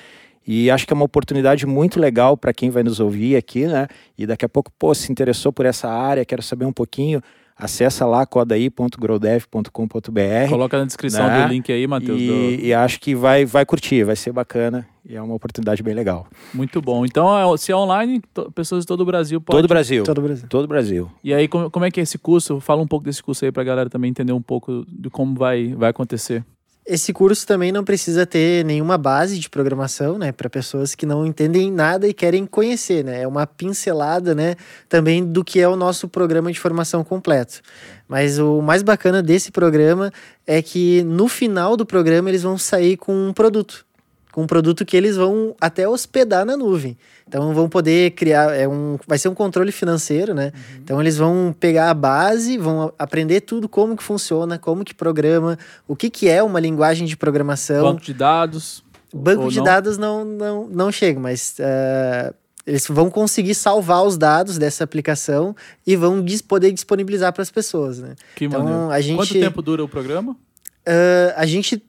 E acho que é uma oportunidade muito legal para quem vai nos ouvir aqui, né? E daqui a pouco, pô, se interessou por essa área, quero saber um pouquinho, acessa lá codaí.growdev.com.br. Coloca na descrição Né? do link aí, Matheus. do- E, e acho que vai, vai curtir, vai ser bacana e é uma oportunidade bem legal. Muito bom. Então, é- se é online, pessoas de todo o Brasil podem. Todo o Brasil. Todo o Brasil. Todo o Brasil. E aí, como, como é que é esse curso? Fala um pouco desse curso aí pra galera também entender um pouco de como vai, vai acontecer. Esse curso também não precisa ter nenhuma base de programação, né, para pessoas que não entendem nada e querem conhecer, né? É uma pincelada, né, também do que é o nosso programa de formação completo. Mas o mais bacana desse programa é que no final do programa eles vão sair com um produto, com um produto que eles vão até hospedar na nuvem. Então vão poder criar, é um, vai ser um controle financeiro, né? Então eles vão pegar a base, vão aprender tudo como que funciona, como que programa, o que que é uma linguagem de programação. Banco de dados. Banco de não? dados não, não, não chega, mas eh, eles vão conseguir salvar os dados dessa aplicação e vão dis- poder disponibilizar para as pessoas, né? Que Então, maneiro. a gente- Quanto tempo dura o programa? Ah, a gente,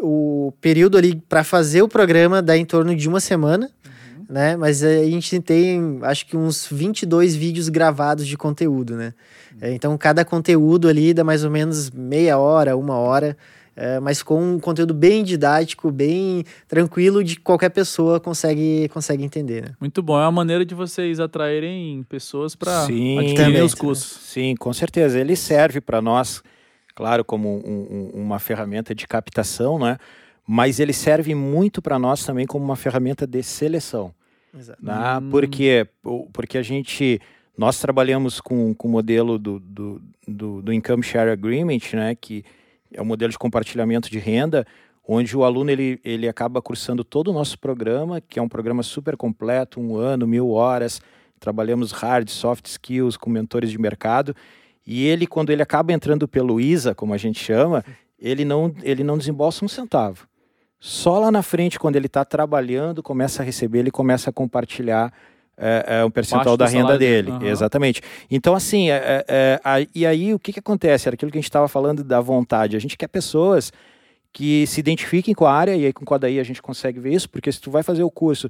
o período ali para fazer o programa dá em torno de uma semana, Uhum. né? Mas a gente tem, acho que uns 22 vídeos gravados de conteúdo, né? Uhum. Eh, Então, cada conteúdo ali dá mais ou menos meia hora, uma hora, eh, mas com um conteúdo bem didático, bem tranquilo, de qualquer pessoa consegue, consegue entender, né? Muito bom. É uma maneira de vocês atraírem pessoas para Também, os também. cursos. Sim, com certeza. Ele serve para nós, claro, como um- um- uma ferramenta de captação, né? Mas ele serve muito para nós também como uma ferramenta de seleção. Exato. Né? Hum. Porque, porque a gente, nós trabalhamos com, com o modelo do, do, do, do Income Share Agreement, né? Que é o modelo de compartilhamento de renda, onde o aluno ele, ele acaba cursando todo o nosso programa, que é um programa super completo, um ano, mil horas, trabalhamos hard, soft skills com mentores de mercado, e ele, quando ele acaba entrando pelo ISA, como a gente chama, ele não, ele não desembolsa um centavo. Só lá na frente, quando ele está trabalhando, começa a receber, ele começa a compartilhar é, é, um percentual da renda dele. Aham. Exatamente. Então, assim, é, é, é, e aí o que, que acontece? Era aquilo que a gente estava falando da vontade. A gente quer pessoas que se identifiquem com a área, e aí com o Codaí a gente consegue ver isso, porque se tu vai fazer o curso,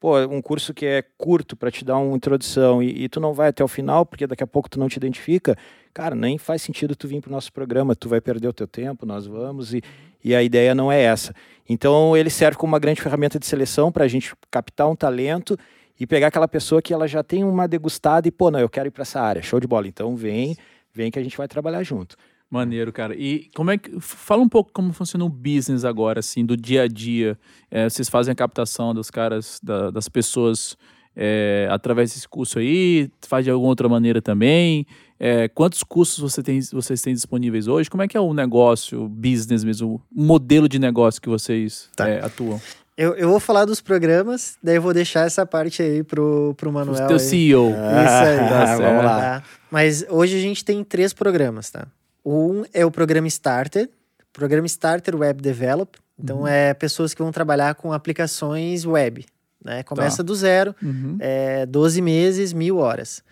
pô, um curso que é curto para te dar uma introdução e, e tu não vai até o final, porque daqui a pouco tu não te identifica, cara, nem faz sentido tu vir para o nosso programa, tu vai perder o teu tempo, nós vamos, e, e a ideia não é essa. Então ele serve como uma grande ferramenta de seleção para a gente captar um talento e pegar aquela pessoa que ela já tem uma degustada e, pô, não, eu quero ir para essa área, show de bola. Então vem, vem que a gente vai trabalhar junto. Maneiro, cara. E como é que. Fala um pouco como funciona o business agora, assim, do dia a dia. É, vocês fazem a captação dos caras, da- das pessoas é, através desse curso aí? Faz de alguma outra maneira também? É, quantos cursos você tem, vocês têm disponíveis hoje? Como é que é o negócio, o business mesmo, o modelo de negócio que vocês Tá. é, atuam? Eu, eu vou falar dos programas, daí eu vou deixar essa parte aí pro, pro O Manuel. teu aí. CEO. Isso aí. Tá vamos certo. lá. Tá? Mas hoje a gente tem três programas, tá? Um é o programa Starter, programa Starter Web Develop. Então, é pessoas que vão trabalhar com aplicações web. Né? Começa do zero, Uhum. é 12 meses, mil horas.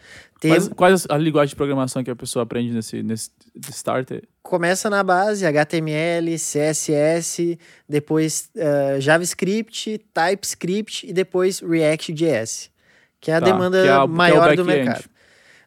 Tem- Quais, quais a linguagem de programação que a pessoa aprende nesse, nesse starter? começa na base HTML, CSS, depois eh, JavaScript, TypeScript e depois React.js, que é a Tá, demanda que é a- é maior do back-end. mercado.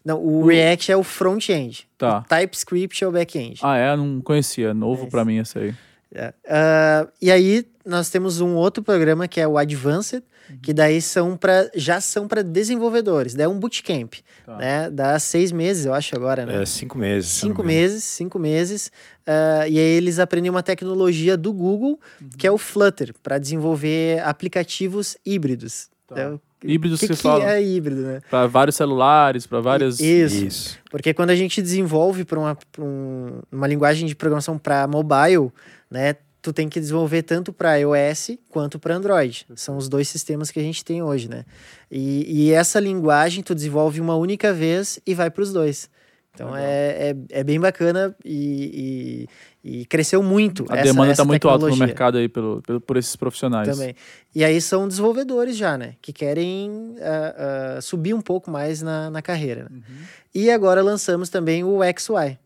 Não, o, O- React é o front-end. Tá. O TypeScript é o back-end. Ah, é? Não conhecia. Novo É pra mim esse aí. É. Ah, e aí nós temos um outro programa que é o Advanced, Uhum. que daí são para já são para desenvolvedores, daí é um bootcamp, Tá. né? Dá seis meses, eu acho agora, né? É, cinco meses. Cinco meses, cinco meses. ah, e aí eles aprendem uma tecnologia do Google, Uhum. que é o Flutter, para desenvolver aplicativos híbridos. Tá. Então, Híbridos o que, que que fala é híbrido, né? para vários celulares, para várias. Isso. Isso. Porque quando a gente desenvolve para uma, pra um- uma linguagem de programação para mobile, né, tu tem que desenvolver tanto para iOS quanto para Android. São os dois sistemas que a gente tem hoje, né? E, e essa linguagem tu desenvolve uma única vez e vai para os dois. Então é, é, é, bem bacana e, e, e cresceu muito. A essa, demanda está muito alta no mercado aí pelo, pelo, por esses profissionais. Também. E aí são desenvolvedores já, né? Que querem uh, uh, subir um pouco mais na, na carreira. Né? Uhum. E agora lançamos também o XY.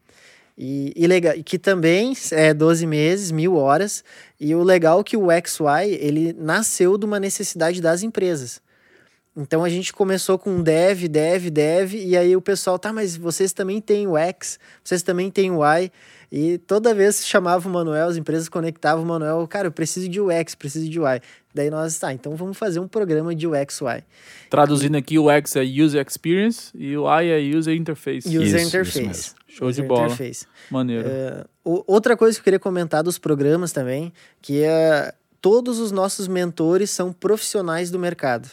E, e legal, que também é 12 meses, mil horas. E o legal é que o XY, ele nasceu de uma necessidade das empresas. Então a gente começou com dev, dev, dev, e aí o pessoal, tá, mas vocês também têm o X, vocês também têm o Y. E toda vez chamava o Manuel, as empresas conectavam o Manuel, cara, eu preciso de UX, preciso de UI. Daí nós, tá, então vamos fazer um programa de UX UI. Traduzindo aqui, o X é User Experience e o I é User Interface. User isso, Interface. Isso Show User de bola. Interface. Maneiro. Uh, outra coisa que eu queria comentar dos programas também, que é todos os nossos mentores são profissionais do mercado.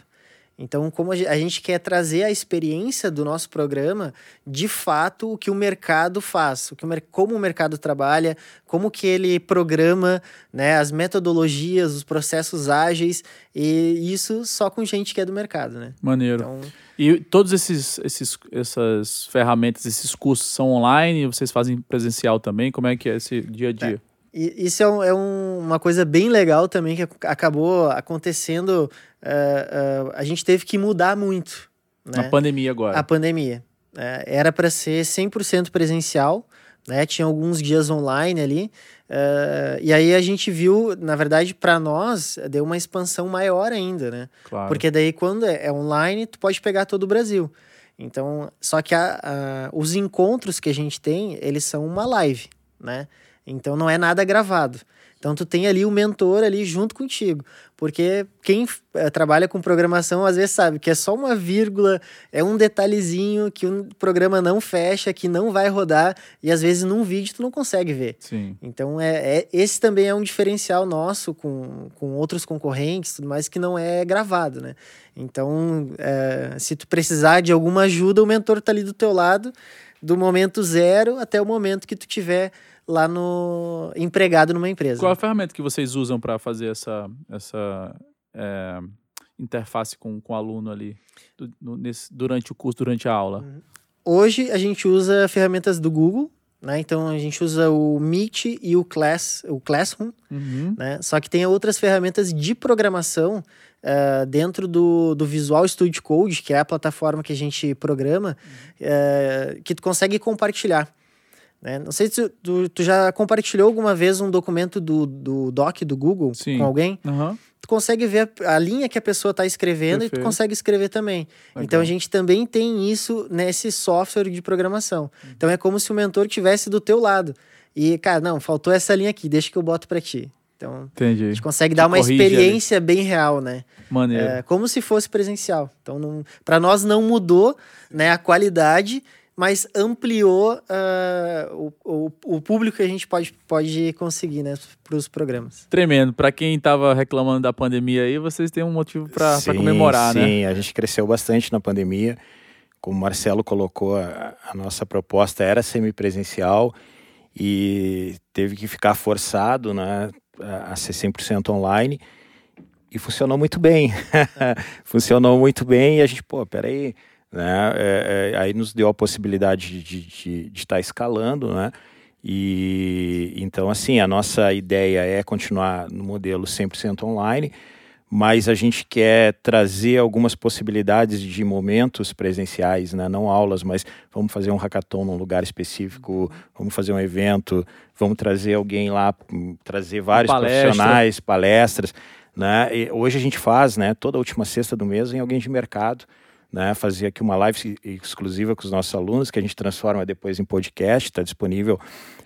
Então, como a gente quer trazer a experiência do nosso programa, de fato, o que o mercado faz, o que o, como o mercado trabalha, como que ele programa, né, as metodologias, os processos ágeis, e isso só com gente que é do mercado, né? Maneiro. Então, e todos esses, esses essas ferramentas, esses cursos são online? Vocês fazem presencial também? Como é que é esse dia a dia? É. E isso é, um, é um, uma coisa bem legal também que acabou acontecendo. Uh, uh, a gente teve que mudar muito. Né? Na pandemia agora. A pandemia. Uh, era para ser 100% presencial, né? tinha alguns dias online ali. e aí a gente viu, na verdade, para nós, deu uma expansão maior ainda, né? Claro. Porque daí quando é, é online, tu pode pegar todo o Brasil. Então, só que a, a, os encontros que a gente tem, eles são uma live, né? Então não é nada gravado. Então tu tem ali o mentor ali junto contigo, porque quem é, trabalha com programação às vezes sabe que é só uma vírgula, é um detalhezinho que o programa não fecha, que não vai rodar e às vezes num vídeo tu não consegue ver. Sim. Então é, é esse também é um diferencial nosso com, com outros concorrentes, tudo mais que não é gravado, né? Então é, se tu precisar de alguma ajuda, o mentor tá ali do teu lado do momento zero até o momento que tu tiver lá no empregado numa empresa. Qual a ferramenta que vocês usam para fazer essa, essa é, interface com, com o aluno ali do, nesse, durante o curso, durante a aula? Uhum. Hoje a gente usa ferramentas do Google, né? Então a gente usa o Meet e o Class, o Classroom, uhum. né? Só que tem outras ferramentas de programação uh, dentro do, do Visual Studio Code, que é a plataforma que a gente programa, uhum. uh, que tu consegue compartilhar. Né? Não sei se tu, tu, já compartilhou alguma vez um documento do, do Doc do Google Sim. com alguém. Uhum. Tu consegue ver a, a linha que a pessoa está escrevendo Perfeito. e tu consegue escrever também. Legal. Então a gente também tem isso nesse software de programação. Uhum. Então é como se o mentor tivesse do teu lado. E, cara, não, faltou essa linha aqui, deixa que eu boto para ti. Então, Entendi. a gente consegue dar uma experiência ali. bem real, né? Maneiro. É, como se fosse presencial. Então, para nós não mudou né, a qualidade, mas ampliou uh, o, o, o, público que a gente pode, pode conseguir né, para os programas. Tremendo. Para quem estava reclamando da pandemia aí, vocês têm um motivo para comemorar, sim. né? Sim, a gente cresceu bastante na pandemia. Como o Marcelo colocou, a, a nossa proposta era semipresencial e teve que ficar forçado né, a, a ser 100% online. E funcionou muito bem. funcionou muito bem e a gente, pô, peraí né? É, é, aí nos deu a possibilidade de estar de, tá escalando, né? E então, assim, a nossa ideia é continuar no modelo 100% online, mas a gente quer trazer algumas possibilidades de momentos presenciais, né? não aulas, mas vamos fazer um hackathon num lugar específico, vamos fazer um evento, vamos trazer alguém lá, trazer vários Palestra. profissionais, palestras. Né? E hoje a gente faz, né, toda a última sexta do mês, em alguém de mercado né, fazer aqui uma live exclusiva com os nossos alunos, que a gente transforma depois em podcast, está disponível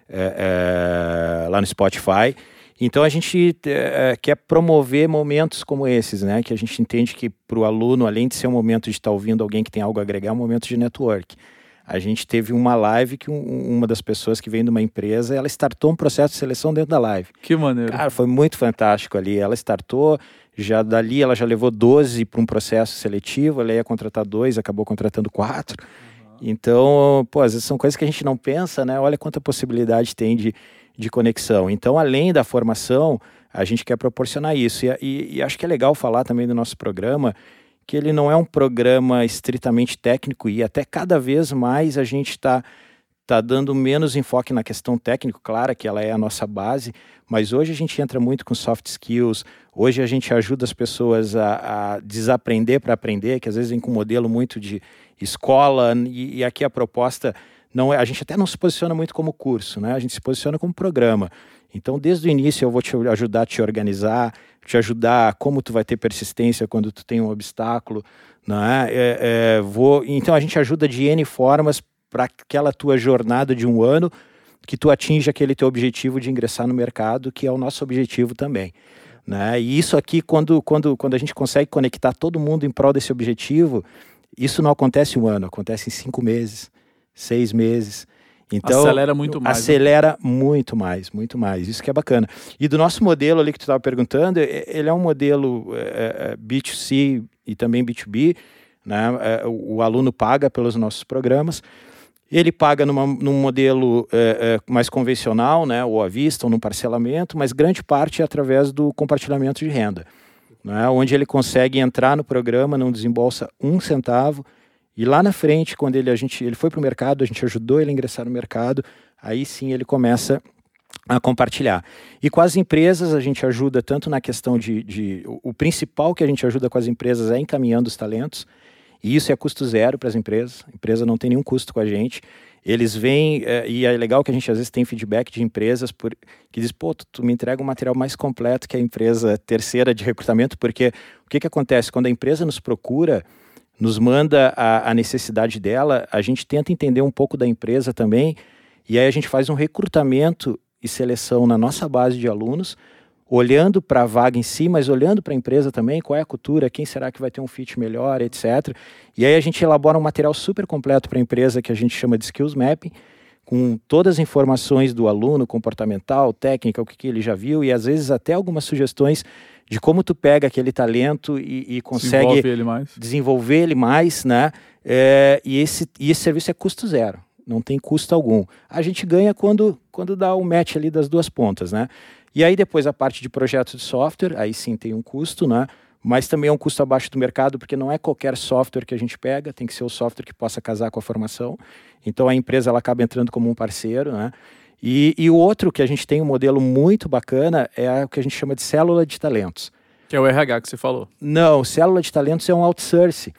é, é, lá no Spotify. Então a gente é, quer promover momentos como esses, né? Que a gente entende que para o aluno, além de ser um momento de estar tá ouvindo alguém que tem algo a agregar, é um momento de network. A gente teve uma live que um, uma das pessoas que vem de uma empresa, ela startou um processo de seleção dentro da live. Que maneiro. Cara, foi muito fantástico ali. Ela startou, já dali ela já levou 12 para um processo seletivo, ela ia contratar dois, acabou contratando quatro. Uhum. Então, pô, às vezes são coisas que a gente não pensa, né? Olha quanta possibilidade tem de, de conexão. Então, além da formação, a gente quer proporcionar isso. E, e, e acho que é legal falar também do nosso programa, que ele não é um programa estritamente técnico e até cada vez mais a gente está está dando menos enfoque na questão técnica, claro que ela é a nossa base, mas hoje a gente entra muito com soft skills, hoje a gente ajuda as pessoas a, a desaprender para aprender, que às vezes vem com um modelo muito de escola, e, e, aqui a proposta não é, a gente até não se posiciona muito como curso, né? A gente se posiciona como programa. Então, desde o início eu vou te ajudar a te organizar, te ajudar como tu vai ter persistência quando tu tem um obstáculo, né? É, é, vou, então a gente ajuda de N formas para aquela tua jornada de um ano que tu atinja aquele teu objetivo de ingressar no mercado, que é o nosso objetivo também. Né? E isso aqui, quando, quando, quando a gente consegue conectar todo mundo em prol desse objetivo, isso não acontece um ano, acontece em cinco meses, seis meses. Então, acelera muito mais. Né? Acelera né? muito mais, muito mais. Isso que é bacana. E do nosso modelo ali que tu estava perguntando, ele é um modelo é, B2C e também B2B. Né? É, o aluno paga pelos nossos programas. Ele paga numa, num modelo é, é, mais convencional, né, ou à vista, ou num parcelamento, mas grande parte é através do compartilhamento de renda, né, onde ele consegue entrar no programa, não desembolsa um centavo, e lá na frente, quando ele, a gente, ele foi para o mercado, a gente ajudou ele a ingressar no mercado, aí sim ele começa a compartilhar. E com as empresas, a gente ajuda tanto na questão de, de. O principal que a gente ajuda com as empresas é encaminhando os talentos. E isso é custo zero para as empresas. A empresa não tem nenhum custo com a gente. Eles vêm, é, e é legal que a gente às vezes tem feedback de empresas por, que diz, pô, tu, tu, me entrega um material mais completo que a empresa terceira de recrutamento, porque o que, que acontece? Quando a empresa nos procura, nos manda a, a necessidade dela, a gente tenta entender um pouco da empresa também, e aí a gente faz um recrutamento e seleção na nossa base de alunos, olhando para a vaga em si, mas olhando para a empresa também, qual é a cultura, quem será que vai ter um fit melhor, etc. E aí a gente elabora um material super completo para a empresa que a gente chama de Skills Mapping, com todas as informações do aluno, comportamental, técnica, o que, que ele já viu, e às vezes até algumas sugestões de como tu pega aquele talento e, e consegue ele desenvolver ele mais, né? É, e, esse, e esse serviço é custo zero, não tem custo algum. A gente ganha quando, quando dá o um match ali das duas pontas, né? E aí depois a parte de projetos de software, aí sim tem um custo, né? Mas também é um custo abaixo do mercado, porque não é qualquer software que a gente pega, tem que ser o software que possa casar com a formação. Então a empresa ela acaba entrando como um parceiro, né? E, e o outro que a gente tem um modelo muito bacana é o que a gente chama de célula de talentos. Que é o RH que você falou. Não, célula de talentos é um outsource.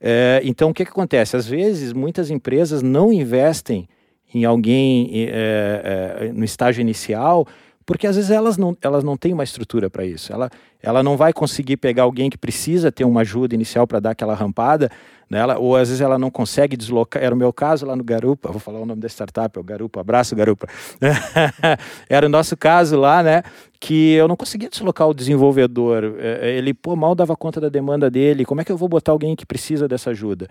É, então o que, que acontece? Às vezes muitas empresas não investem em alguém é, é, no estágio inicial porque às vezes elas não, elas não têm uma estrutura para isso. Ela, ela não vai conseguir pegar alguém que precisa ter uma ajuda inicial para dar aquela rampada, né? Ou às vezes ela não consegue deslocar. Era o meu caso lá no Garupa, vou falar o nome da startup, é o Garupa, abraço Garupa. Era o nosso caso lá, né? Que eu não conseguia deslocar o desenvolvedor. É, é, ele, pô, mal dava conta da demanda dele. Como é que eu vou botar alguém que precisa dessa ajuda?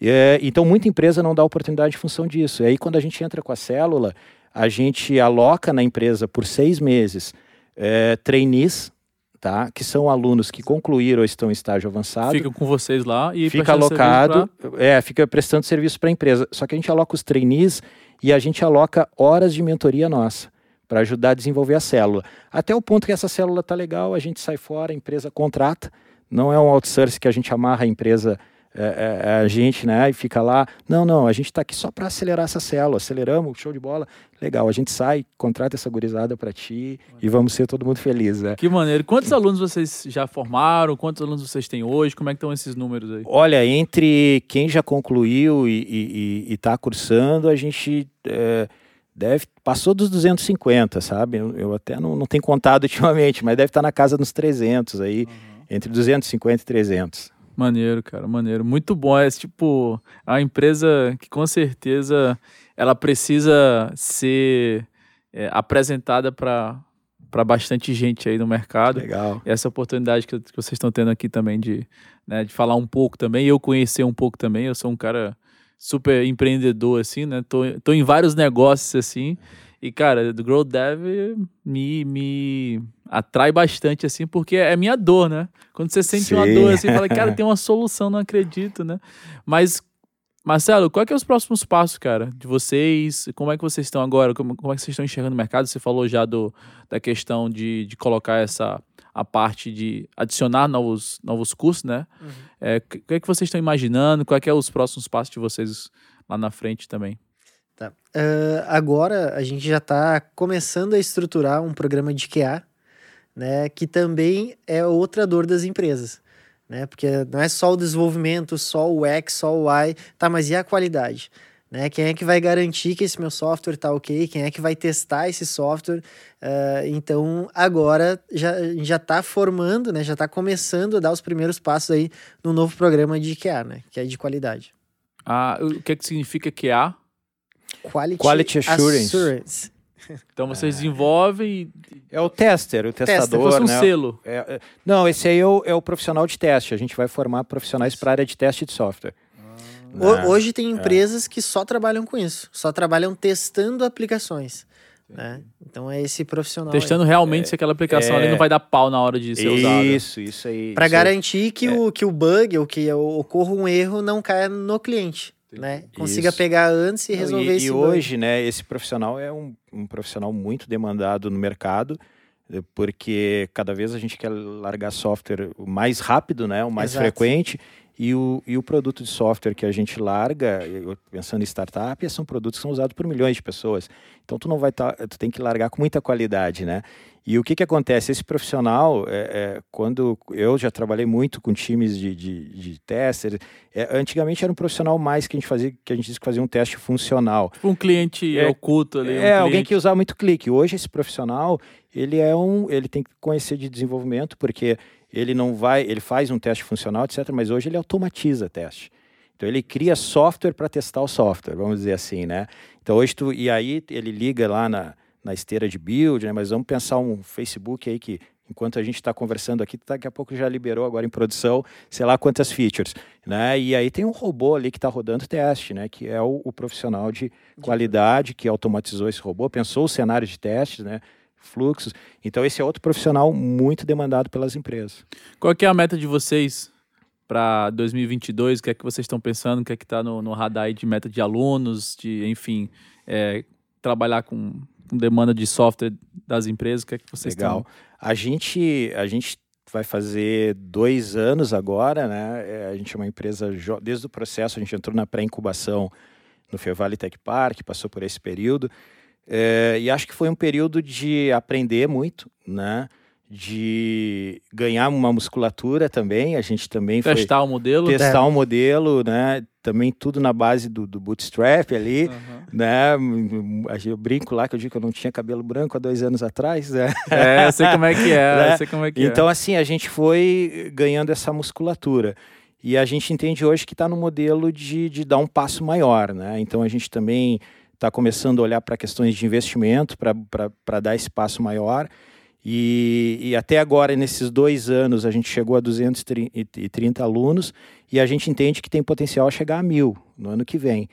É, então, muita empresa não dá oportunidade em função disso. E aí, quando a gente entra com a célula, a gente aloca na empresa por seis meses é, trainees, tá? que são alunos que concluíram ou estão em estágio avançado. Fica com vocês lá e fica alocado, pra... é, fica prestando serviço para a empresa. Só que a gente aloca os trainees e a gente aloca horas de mentoria nossa para ajudar a desenvolver a célula. Até o ponto que essa célula tá legal, a gente sai fora, a empresa contrata. Não é um outsourcing que a gente amarra a empresa é, é, é, a gente, né, e fica lá. Não, não, a gente está aqui só para acelerar essa célula. Aceleramos, show de bola. Legal, a gente sai, contrata essa gurizada para ti e vamos ser todo mundo feliz, né? Que maneiro. Quantos alunos vocês já formaram? Quantos alunos vocês têm hoje? Como é que estão esses números aí? Olha, entre quem já concluiu e está cursando, a gente é, deve passou dos 250, sabe? Eu, eu até não, não tenho contado ultimamente, mas deve estar tá na casa dos 300 aí, uhum. entre 250 e 300. Maneiro, cara, maneiro. Muito bom. É tipo a empresa que com certeza ela precisa ser é, apresentada para para bastante gente aí no mercado. Legal. E essa oportunidade que, que vocês estão tendo aqui também de, né, de falar um pouco também, eu conhecer um pouco também. Eu sou um cara super empreendedor, assim, né? Tô, tô em vários negócios, assim. E, cara, do Grow Dev me, me atrai bastante, assim, porque é minha dor, né? Quando você sente Sim. uma dor, assim, fala, cara, tem uma solução, não acredito, né? Mas, Marcelo, quais é que é os próximos passos, cara, de vocês? Como é que vocês estão agora? Como, como é que vocês estão enxergando o mercado? Você falou já do, da questão de, de colocar essa a parte de adicionar novos, novos cursos, né? Uhum. É, o que é que vocês estão imaginando? Quais é que é os próximos passos de vocês lá na frente também? Tá. Uh, agora a gente já está começando a estruturar um programa de QA, né, que também é outra dor das empresas. Né, porque não é só o desenvolvimento, só o X, só o Y, tá, mas e a qualidade? Né? Quem é que vai garantir que esse meu software está ok? Quem é que vai testar esse software? Uh, então, agora já está formando, né? já está começando a dar os primeiros passos aí no novo programa de QA, né? que é de qualidade. Ah, o que, é que significa QA? Quality, Quality Assurance. assurance. Então vocês desenvolvem. É o tester, o testador. Tester, um né? selo. É, é, não, esse aí é o, é o, profissional de teste. A gente vai formar profissionais para a área de teste de software. Ah, Hoje tem é. empresas é. que só trabalham com isso, só trabalham testando aplicações. Né? Então é esse profissional. Testando aí. realmente é, se aquela aplicação ali não vai dar pau na hora de ser isso, usada. Isso, isso aí. Para garantir que, o, que o bug ou que ocorra um erro não caia no cliente né? Consiga Isso. pegar antes e resolver isso. E, e hoje, né, esse profissional é um, um profissional muito demandado no mercado, eh, porque cada vez a gente quer largar software o mais rápido, né, o mais Exato. frequente, e o, e o produto de software que a gente larga, pensando em startup, são produtos que são usados por milhões de pessoas. Então tu não vai tá, tu tem que largar com muita qualidade, né? E o que, que acontece? Esse profissional, é, é, quando eu já trabalhei muito com times de, de, de testers, é, antigamente era um profissional mais que a gente fazia, que a gente disse que fazia um teste funcional. Tipo um cliente é, oculto ali. Um é, cliente... alguém que usava muito clique. Hoje esse profissional, ele é um, ele tem que conhecer de desenvolvimento, porque ele não vai, ele faz um teste funcional, etc., mas hoje ele automatiza teste. Então ele cria software para testar o software, vamos dizer assim, né? Então hoje tu, e aí ele liga lá na na esteira de build, né? Mas vamos pensar um Facebook aí que enquanto a gente está conversando aqui, daqui a pouco já liberou agora em produção, sei lá quantas features, né? E aí tem um robô ali que está rodando teste, né? Que é o, o, profissional de qualidade que automatizou esse robô, pensou os cenários de testes, né? Fluxos. Então esse é outro profissional muito demandado pelas empresas. Qual é a meta de vocês para 2022? O que é que vocês estão pensando? O que é que está no, no radar de meta de alunos, de enfim, é, trabalhar com com demanda de software das empresas? O que é que vocês Legal. A gente, a gente vai fazer dois anos agora, né? É, a gente é uma empresa, desde o processo, a gente entrou na pré-incubação no Fevale Tech Park, passou por esse período. É, e acho que foi um período de aprender muito, né? de ganhar uma musculatura também. A gente também testar foi o modelo, testar é. o modelo, né? Também tudo na base do, do bootstrap ali, uhum. né? Eu brinco lá que eu digo que eu não tinha cabelo branco há dois anos atrás, né? É, eu sei como é que é, né? sei como é que então, é. assim, a gente foi ganhando essa musculatura. E a gente entende hoje que está no modelo de, de dar um passo maior, né? Então a gente também está começando a olhar para questões de investimento para dar esse passo maior. E, e, até agora, nesses dois anos, a gente chegou a 230 alunos e a gente entende que tem potencial a chegar a mil no ano que vem.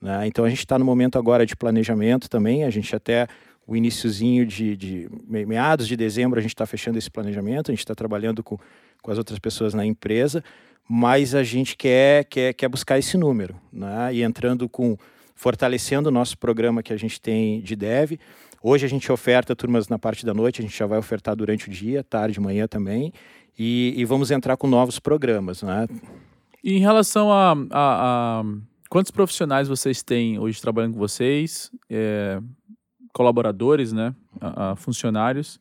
Né? Então, a gente está no momento agora de planejamento também. A gente até o iníciozinho de, de meados de dezembro, a gente está fechando esse planejamento. A gente está trabalhando com, com as outras pessoas na empresa, mas a gente quer, quer, quer buscar esse número. Né? E entrando com, fortalecendo o nosso programa que a gente tem de dev. Hoje a gente oferta turmas na parte da noite, a gente já vai ofertar durante o dia, tarde, manhã também. E, e vamos entrar com novos programas, né? E em relação a, a, a, quantos profissionais vocês têm hoje trabalhando com vocês, é, colaboradores, né, a, funcionários,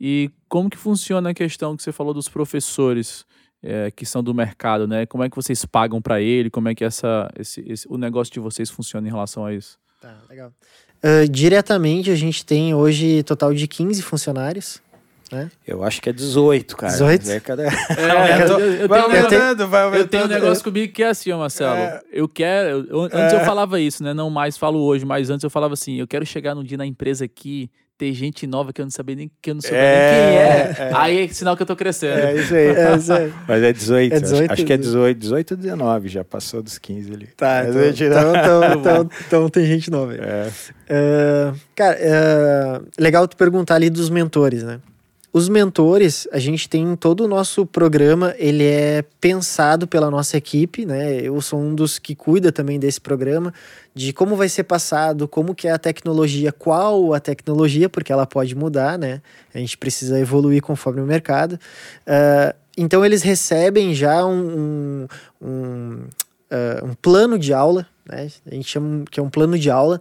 e como que funciona a questão que você falou dos professores é, que são do mercado, né? Como é que vocês pagam para ele? Como é que essa, esse, esse, o negócio de vocês funciona em relação a isso? Tá, legal. Uh, diretamente, a gente tem hoje total de 15 funcionários. Né? Eu acho que é 18, cara. 18? É, cada... é, eu, eu, eu, vai aumentando, vai aumentando. Eu tenho um negócio comigo que é assim, ó, Marcelo. É. Eu quero. Eu, antes eu é. falava isso, né? Não mais falo hoje, mas antes eu falava assim: eu quero chegar num dia na empresa aqui ter gente nova que eu não sabia nem que eu não sabia é, nem quem é. é. Aí é sinal que eu tô crescendo. É isso aí. É isso aí. Mas é 18. É 18 acho, que é 18, 18 ou 19, já passou dos 15 ali. Tá, então, então, então, então, então, tem gente nova aí. É. Uh, cara, uh, legal tu perguntar ali dos mentores, né? Os mentores, a gente tem todo o nosso programa, ele é pensado pela nossa equipe, né? Eu sou um dos que cuida também desse programa, de como vai ser passado, como que é a tecnologia, qual a tecnologia, porque ela pode mudar, né? A gente precisa evoluir conforme o mercado. Uh, então eles recebem já um, um, um, uh, um plano de aula né? A gente chama que é um plano de aula.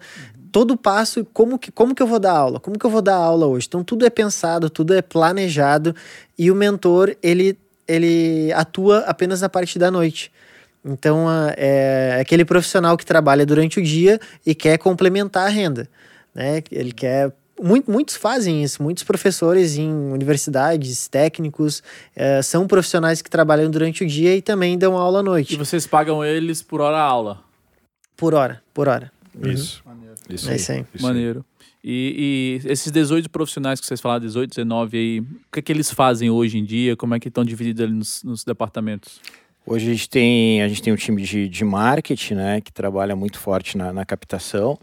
Todo passo, como que, como que eu vou dar aula? Como que eu vou dar aula hoje? Então, tudo é pensado, tudo é planejado e o mentor, ele, ele atua apenas na parte da noite. Então, é aquele profissional que trabalha durante o dia e quer complementar a renda. Né? Ele quer muito, muitos fazem isso, muitos professores em universidades, técnicos, é, são profissionais que trabalham durante o dia e também dão aula à noite. E vocês pagam eles por hora aula? Por hora, por hora. Isso. Uhum. Isso, é isso aí. Isso Maneiro. E, e, esses 18 profissionais que vocês falaram, 18, 19 aí, o que, é que eles fazem hoje em dia? Como é que estão divididos ali nos, nos departamentos? Hoje a gente tem, a gente tem um time de, de marketing, né, que trabalha muito forte na, na captação.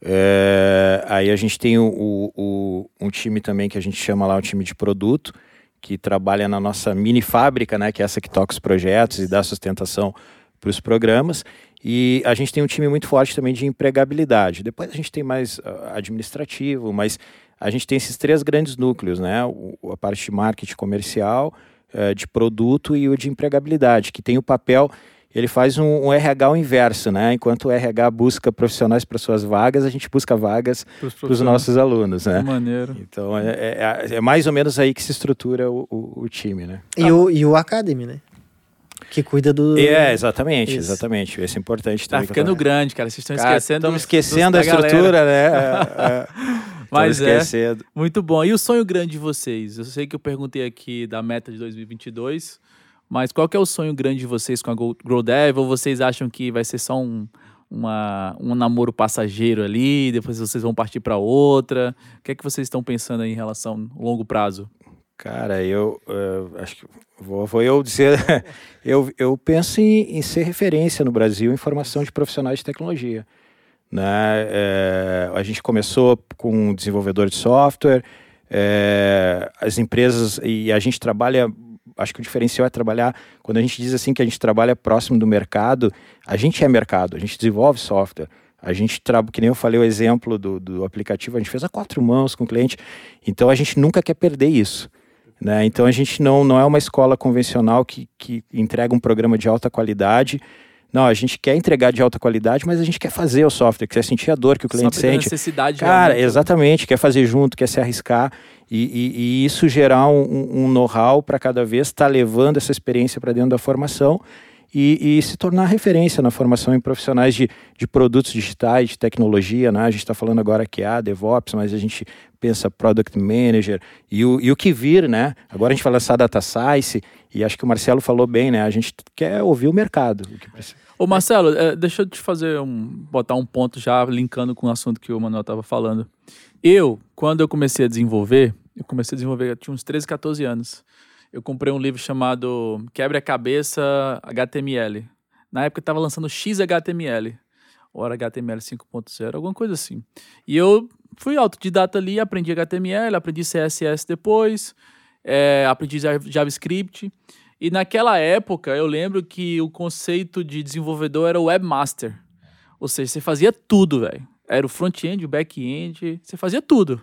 É, aí a gente tem o, o, o, um time também que a gente chama lá o time de produto, que trabalha na nossa mini fábrica, né, que é essa que toca os projetos e dá sustentação para os programas. E a gente tem um time muito forte também de empregabilidade. Depois a gente tem mais uh, administrativo, mas a gente tem esses três grandes núcleos, né? A parte de marketing comercial, uh, de produto e o de empregabilidade, que tem o papel ele faz um, um RH ao inverso, né? Enquanto o RH busca profissionais para suas vagas, a gente busca vagas para os nossos alunos, né? Maneiro. Então é, é, é, mais ou menos aí que se estrutura o, o, o time, né? E, ah. o, e o Academy, né? Que cuida do. É, exatamente, Isso. exatamente. Isso é importante tá também. Tá ficando grande, cara. Vocês estão esquecendo. Estamos esquecendo a estrutura, né? É. Mas é. Muito bom. E o sonho grande de vocês? Eu sei que eu perguntei aqui da meta de 2022. Mas qual que é o sonho grande de vocês com a Grow Dev? Ou vocês acham que vai ser só um, uma, um namoro passageiro ali, depois vocês vão partir para outra? O que é que vocês estão pensando aí em relação ao longo prazo? Cara, eu uh, acho que vou, vou, eu dizer, eu, eu penso em, em, ser referência no Brasil em formação de profissionais de tecnologia. Né? É, a gente começou com desenvolvedor de software, é, as empresas, e a gente trabalha acho que o diferencial é trabalhar, quando a gente diz assim que a gente trabalha próximo do mercado, a gente é mercado, a gente desenvolve software. A gente que nem eu falei o exemplo do, do aplicativo, a gente fez a quatro mãos com o cliente. Então a gente nunca quer perder isso. Né? Então a gente não, não é uma escola convencional que, que entrega um programa de alta qualidade não, a gente quer entregar de alta qualidade, mas a gente quer fazer o software, quer sentir a dor que o cliente Sabe sente. necessidade Cara, realmente. exatamente, quer fazer junto, quer se arriscar e, e, e isso gerar um, um know-how para cada vez estar tá levando essa experiência para dentro da formação e, e, se tornar referência na formação em profissionais de, de produtos digitais, de tecnologia. Né? A gente está falando agora que há DevOps, mas a gente pensa Product Manager e o, e o que vir, né? Agora a gente vai lançar Data Science e acho que o Marcelo falou bem, né? A gente quer ouvir o mercado. Ô Marcelo, é, deixa eu te fazer um, botar um ponto já linkando com o assunto que o Manuel estava falando. Eu, quando eu comecei a desenvolver, eu comecei a desenvolver, eu tinha uns 13, 14 anos eu comprei um livro chamado Quebra-Cabeça HTML. Na época estava lançando XHTML, ou era HTML 5.0, alguma coisa assim. E eu fui autodidata ali, aprendi HTML, aprendi CSS depois, é, aprendi JavaScript. E naquela época eu lembro que o conceito de desenvolvedor era o webmaster. Ou seja, você fazia tudo, velho. Era o front-end, o back-end, você fazia tudo.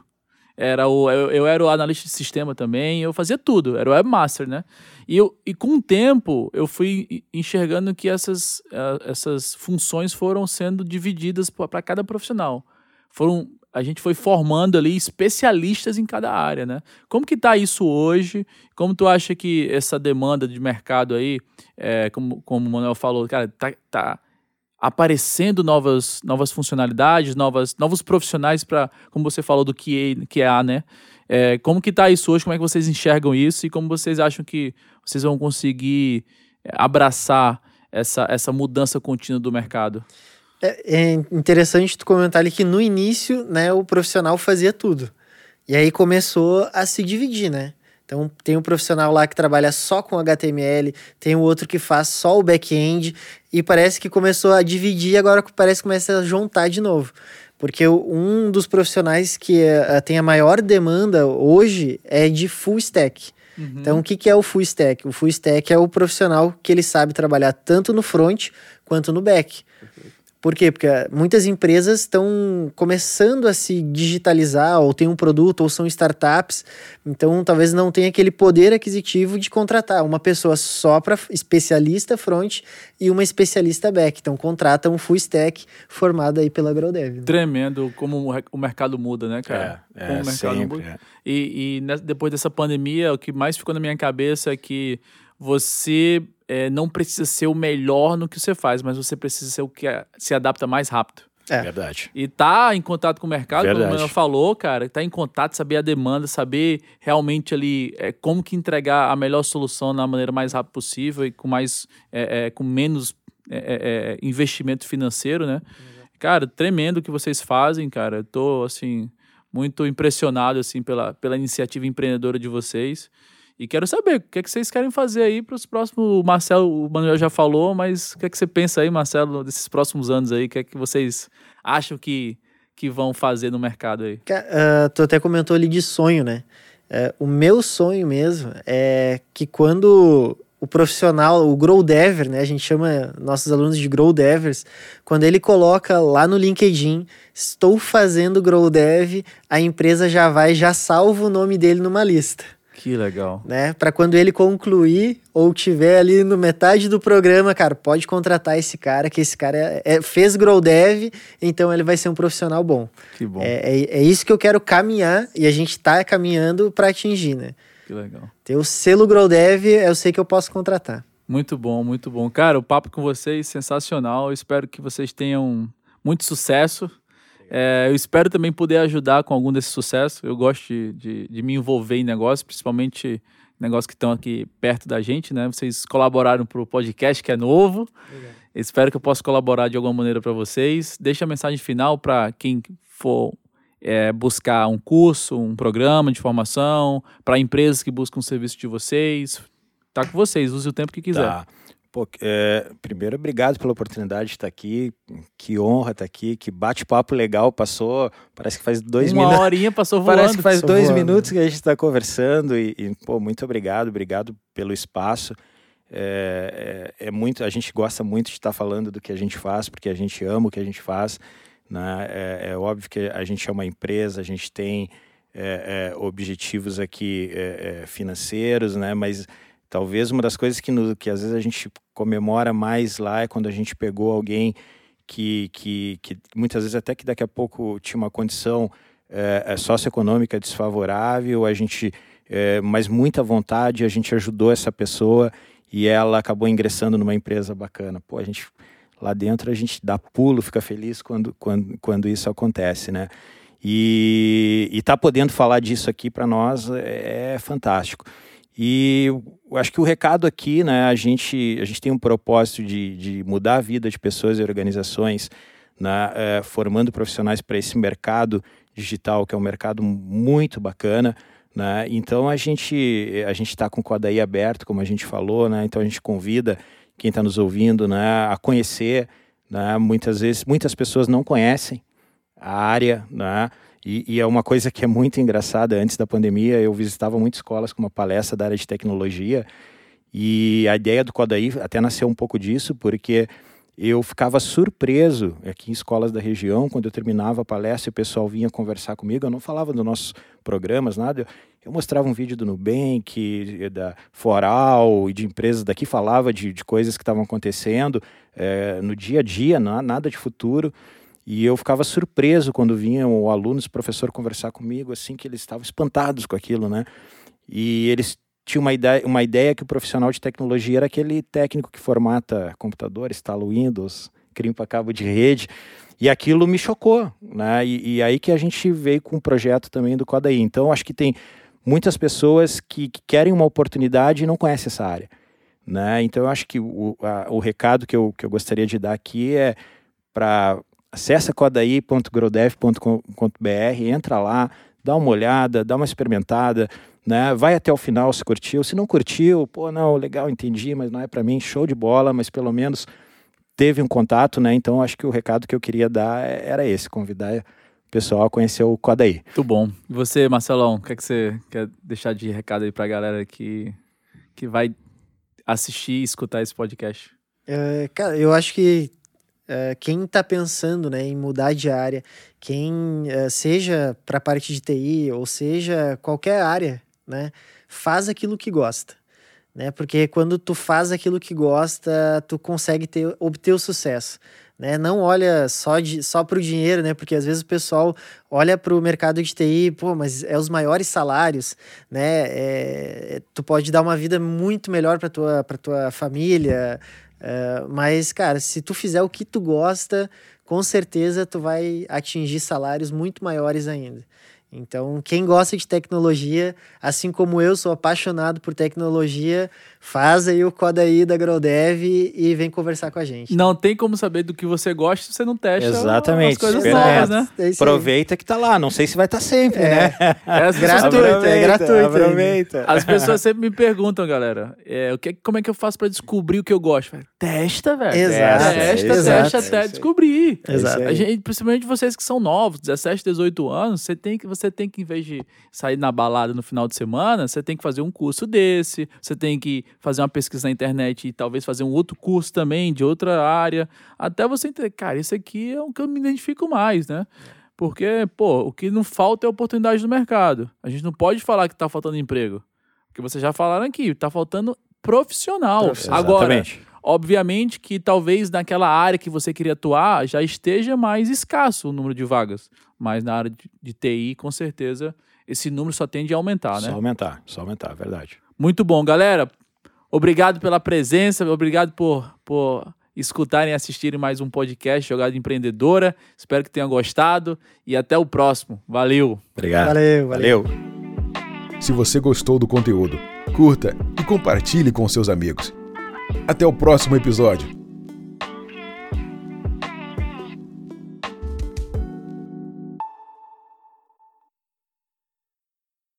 Era o, eu, eu, era o analista de sistema também, eu fazia tudo, era o webmaster, né? E, eu, e com o tempo eu fui enxergando que essas, essas funções foram sendo divididas para cada profissional. Foram, a gente foi formando ali especialistas em cada área, né? Como que tá isso hoje? Como tu acha que essa demanda de mercado aí, é, como, como o Manuel falou, cara, tá, tá aparecendo novas, novas funcionalidades, novas, novos profissionais para, como você falou do que que é a, né? É, como que está isso hoje? Como é que vocês enxergam isso e como vocês acham que vocês vão conseguir é, abraçar essa, essa mudança contínua do mercado? É, é interessante tu comentar ali que no início, né, o profissional fazia tudo. E aí começou a se dividir, né? Então, tem um profissional lá que trabalha só com HTML, tem o outro que faz só o back-end, e parece que começou a dividir, agora parece que começa a juntar de novo. Porque um dos profissionais que uh, tem a maior demanda hoje é de full stack. Uhum. Então, o que, que é o full stack? O full stack é o profissional que ele sabe trabalhar tanto no front quanto no back. Por quê? Porque muitas empresas estão começando a se digitalizar, ou tem um produto, ou são startups, então talvez não tenha aquele poder aquisitivo de contratar uma pessoa só para especialista front e uma especialista back. Então contrata um full stack formado aí pela GrowDev. Né? Tremendo como o mercado muda, né, cara? É, é, como o mercado sempre, muda. É. E, e depois dessa pandemia, o que mais ficou na minha cabeça é que você é, não precisa ser o melhor no que você faz, mas você precisa ser o que se adapta mais rápido. É. Verdade. E tá em contato com o mercado, Verdade. como ela falou, cara, tá em contato, saber a demanda, saber realmente ali é, como que entregar a melhor solução na maneira mais rápida possível e com mais, é, é, com menos é, investimento financeiro, né? Uhum. Cara, tremendo o que vocês fazem, cara. Eu tô, assim, muito impressionado, assim, pela, pela iniciativa empreendedora de vocês. E quero saber o que, é que vocês querem fazer aí para os próximos. O Marcelo, o Manuel já falou, mas o que é que você pensa aí, Marcelo, desses próximos anos aí? O que é que vocês acham que, que vão fazer no mercado aí? Uh, tu até comentou ali de sonho, né? Uh, o meu sonho mesmo é que quando o profissional, o Grow Dever, né? A gente chama nossos alunos de Grow Devers. Quando ele coloca lá no LinkedIn, estou fazendo Grow Dev, a empresa já vai, já salva o nome dele numa lista. Que legal. Né? Para quando ele concluir ou tiver ali no metade do programa, cara, pode contratar esse cara, que esse cara é, é, fez Grow Dev, então ele vai ser um profissional bom. Que bom. É, é, é isso que eu quero caminhar e a gente está caminhando para atingir, né? Que legal. Ter o selo Grow Dev, eu sei que eu posso contratar. Muito bom, muito bom. Cara, o papo com vocês sensacional. Eu espero que vocês tenham muito sucesso é, eu espero também poder ajudar com algum desse sucesso. Eu gosto de, de, de me envolver em negócios, principalmente negócios que estão aqui perto da gente, né? Vocês colaboraram para o podcast que é novo. Espero que eu possa colaborar de alguma maneira para vocês. Deixa a mensagem final para quem for é, buscar um curso, um programa de formação, para empresas que buscam o serviço de vocês. Tá com vocês, use o tempo que quiser. Tá. Pô, é, primeiro, obrigado pela oportunidade de estar aqui. Que honra estar aqui. Que bate-papo legal. Passou, parece que faz dois minutos. Uma horinha passou voando. Parece que faz dois voando. minutos que a gente está conversando. E, e, pô, muito obrigado. Obrigado pelo espaço. É, é, é, muito, a gente gosta muito de estar falando do que a gente faz, porque a gente ama o que a gente faz. Né? É, é óbvio que a gente é uma empresa, a gente tem é, é, objetivos aqui financeiros, né? mas Talvez uma das coisas que, no, que às vezes a gente comemora mais lá é quando a gente pegou alguém que, que, que muitas vezes até que daqui a pouco tinha uma condição é, socioeconômica desfavorável, a gente, é, mas muita vontade, a gente ajudou essa pessoa e ela acabou ingressando numa empresa bacana. Pô, a gente lá dentro a gente dá pulo, fica feliz quando, quando, quando isso acontece, né? E estar tá podendo falar disso aqui para nós é, é fantástico. E acho que o recado aqui, né, a gente, a gente tem um propósito de, de mudar a vida de pessoas e organizações, né, é, formando profissionais para esse mercado digital, que é um mercado muito bacana. Né? Então a gente a gente está com o Codaí aberto, como a gente falou, né? então a gente convida quem está nos ouvindo né, a conhecer. Né? Muitas vezes, muitas pessoas não conhecem a área, né? E, e, é uma coisa que é muito engraçada. Antes da pandemia, eu visitava muitas escolas com uma palestra da área de tecnologia. E a ideia do Codaí até nasceu um pouco disso, porque eu ficava surpreso aqui em escolas da região, quando eu terminava a palestra e o pessoal vinha conversar comigo. Eu não falava dos nossos programas, nada. Eu mostrava um vídeo do Nubank, da Foral e de empresas daqui, falava de, de coisas que estavam acontecendo é, no dia a dia, nada de futuro. E eu ficava surpreso quando vinham alunos, o professor conversar comigo, assim, que eles estavam espantados com aquilo, né? E eles tinham uma ideia, uma ideia que o profissional de tecnologia era aquele técnico que formata computador, instala o Windows, crimpa cabo de rede. E aquilo me chocou, né? E, e aí que a gente veio com um projeto também do Codaí. Então, acho que tem muitas pessoas que, que querem uma oportunidade e não conhecem essa área. Né? Então, eu acho que o, a, o recado que eu, que eu gostaria de dar aqui é para Acesse codaí.grodev.com.br, entra lá, dá uma olhada, dá uma experimentada, né? Vai até o final se curtiu. Se não curtiu, pô, não, legal, entendi, mas não é para mim, show de bola, mas pelo menos teve um contato, né? Então acho que o recado que eu queria dar era esse, convidar o pessoal a conhecer o Codaí. Muito bom. E você, Marcelão, o que, é que você quer deixar de recado aí pra galera que, que vai assistir e escutar esse podcast? É, cara, eu acho que uh, quem está pensando né, em mudar de área, quem uh, seja para a parte de TI ou seja qualquer área, né, faz aquilo que gosta. Né? Porque quando tu faz aquilo que gosta, tu consegue ter, obter o sucesso né? Não olha só, de, só para o dinheiro, né? Porque às vezes o pessoal olha para o mercado de TI, pô, mas é os maiores salários, né? É, tu pode dar uma vida muito melhor para tua para tua família, é, mas cara, se tu fizer o que tu gosta, com certeza tu vai atingir salários muito maiores ainda. Então, quem gosta de tecnologia, assim como eu sou apaixonado por tecnologia, faz aí o código aí da GrowDev e vem conversar com a gente. Não tem como saber do que você gosta se você não testa Exatamente. as coisas novas, né? É Aproveita que tá lá. Não sei se vai estar tá sempre, é. né? É gratuito, é gratuito. Aproveita. As pessoas sempre me perguntam, galera, é, o que, como é que eu faço para descobrir o que eu gosto? Testa, velho. Exato. Testa, Exato. testa até descobrir. Exato. A gente, principalmente vocês que são novos, 17, 18 anos, você tem que você tem que, em vez de sair na balada no final de semana, você tem que fazer um curso desse, você tem que fazer uma pesquisa na internet e talvez fazer um outro curso também de outra área, até você entender, cara, isso aqui é o que eu me identifico mais, né? Porque, pô, o que não falta é oportunidade no mercado. A gente não pode falar que está faltando emprego. Porque vocês já falaram aqui, está faltando profissional. profissional. Agora, Exatamente. obviamente que talvez naquela área que você queria atuar já esteja mais escasso o número de vagas. Mas na área de, de TI, com certeza, esse número só tende a aumentar, né? Só aumentar, só aumentar, verdade. Muito bom, galera. Obrigado pela presença, obrigado por, por escutarem e assistirem mais um podcast Jogada Empreendedora. Espero que tenham gostado e até o próximo. Valeu. Obrigado. Valeu, valeu. valeu. Se você gostou do conteúdo, curta e compartilhe com seus amigos. Até o próximo episódio.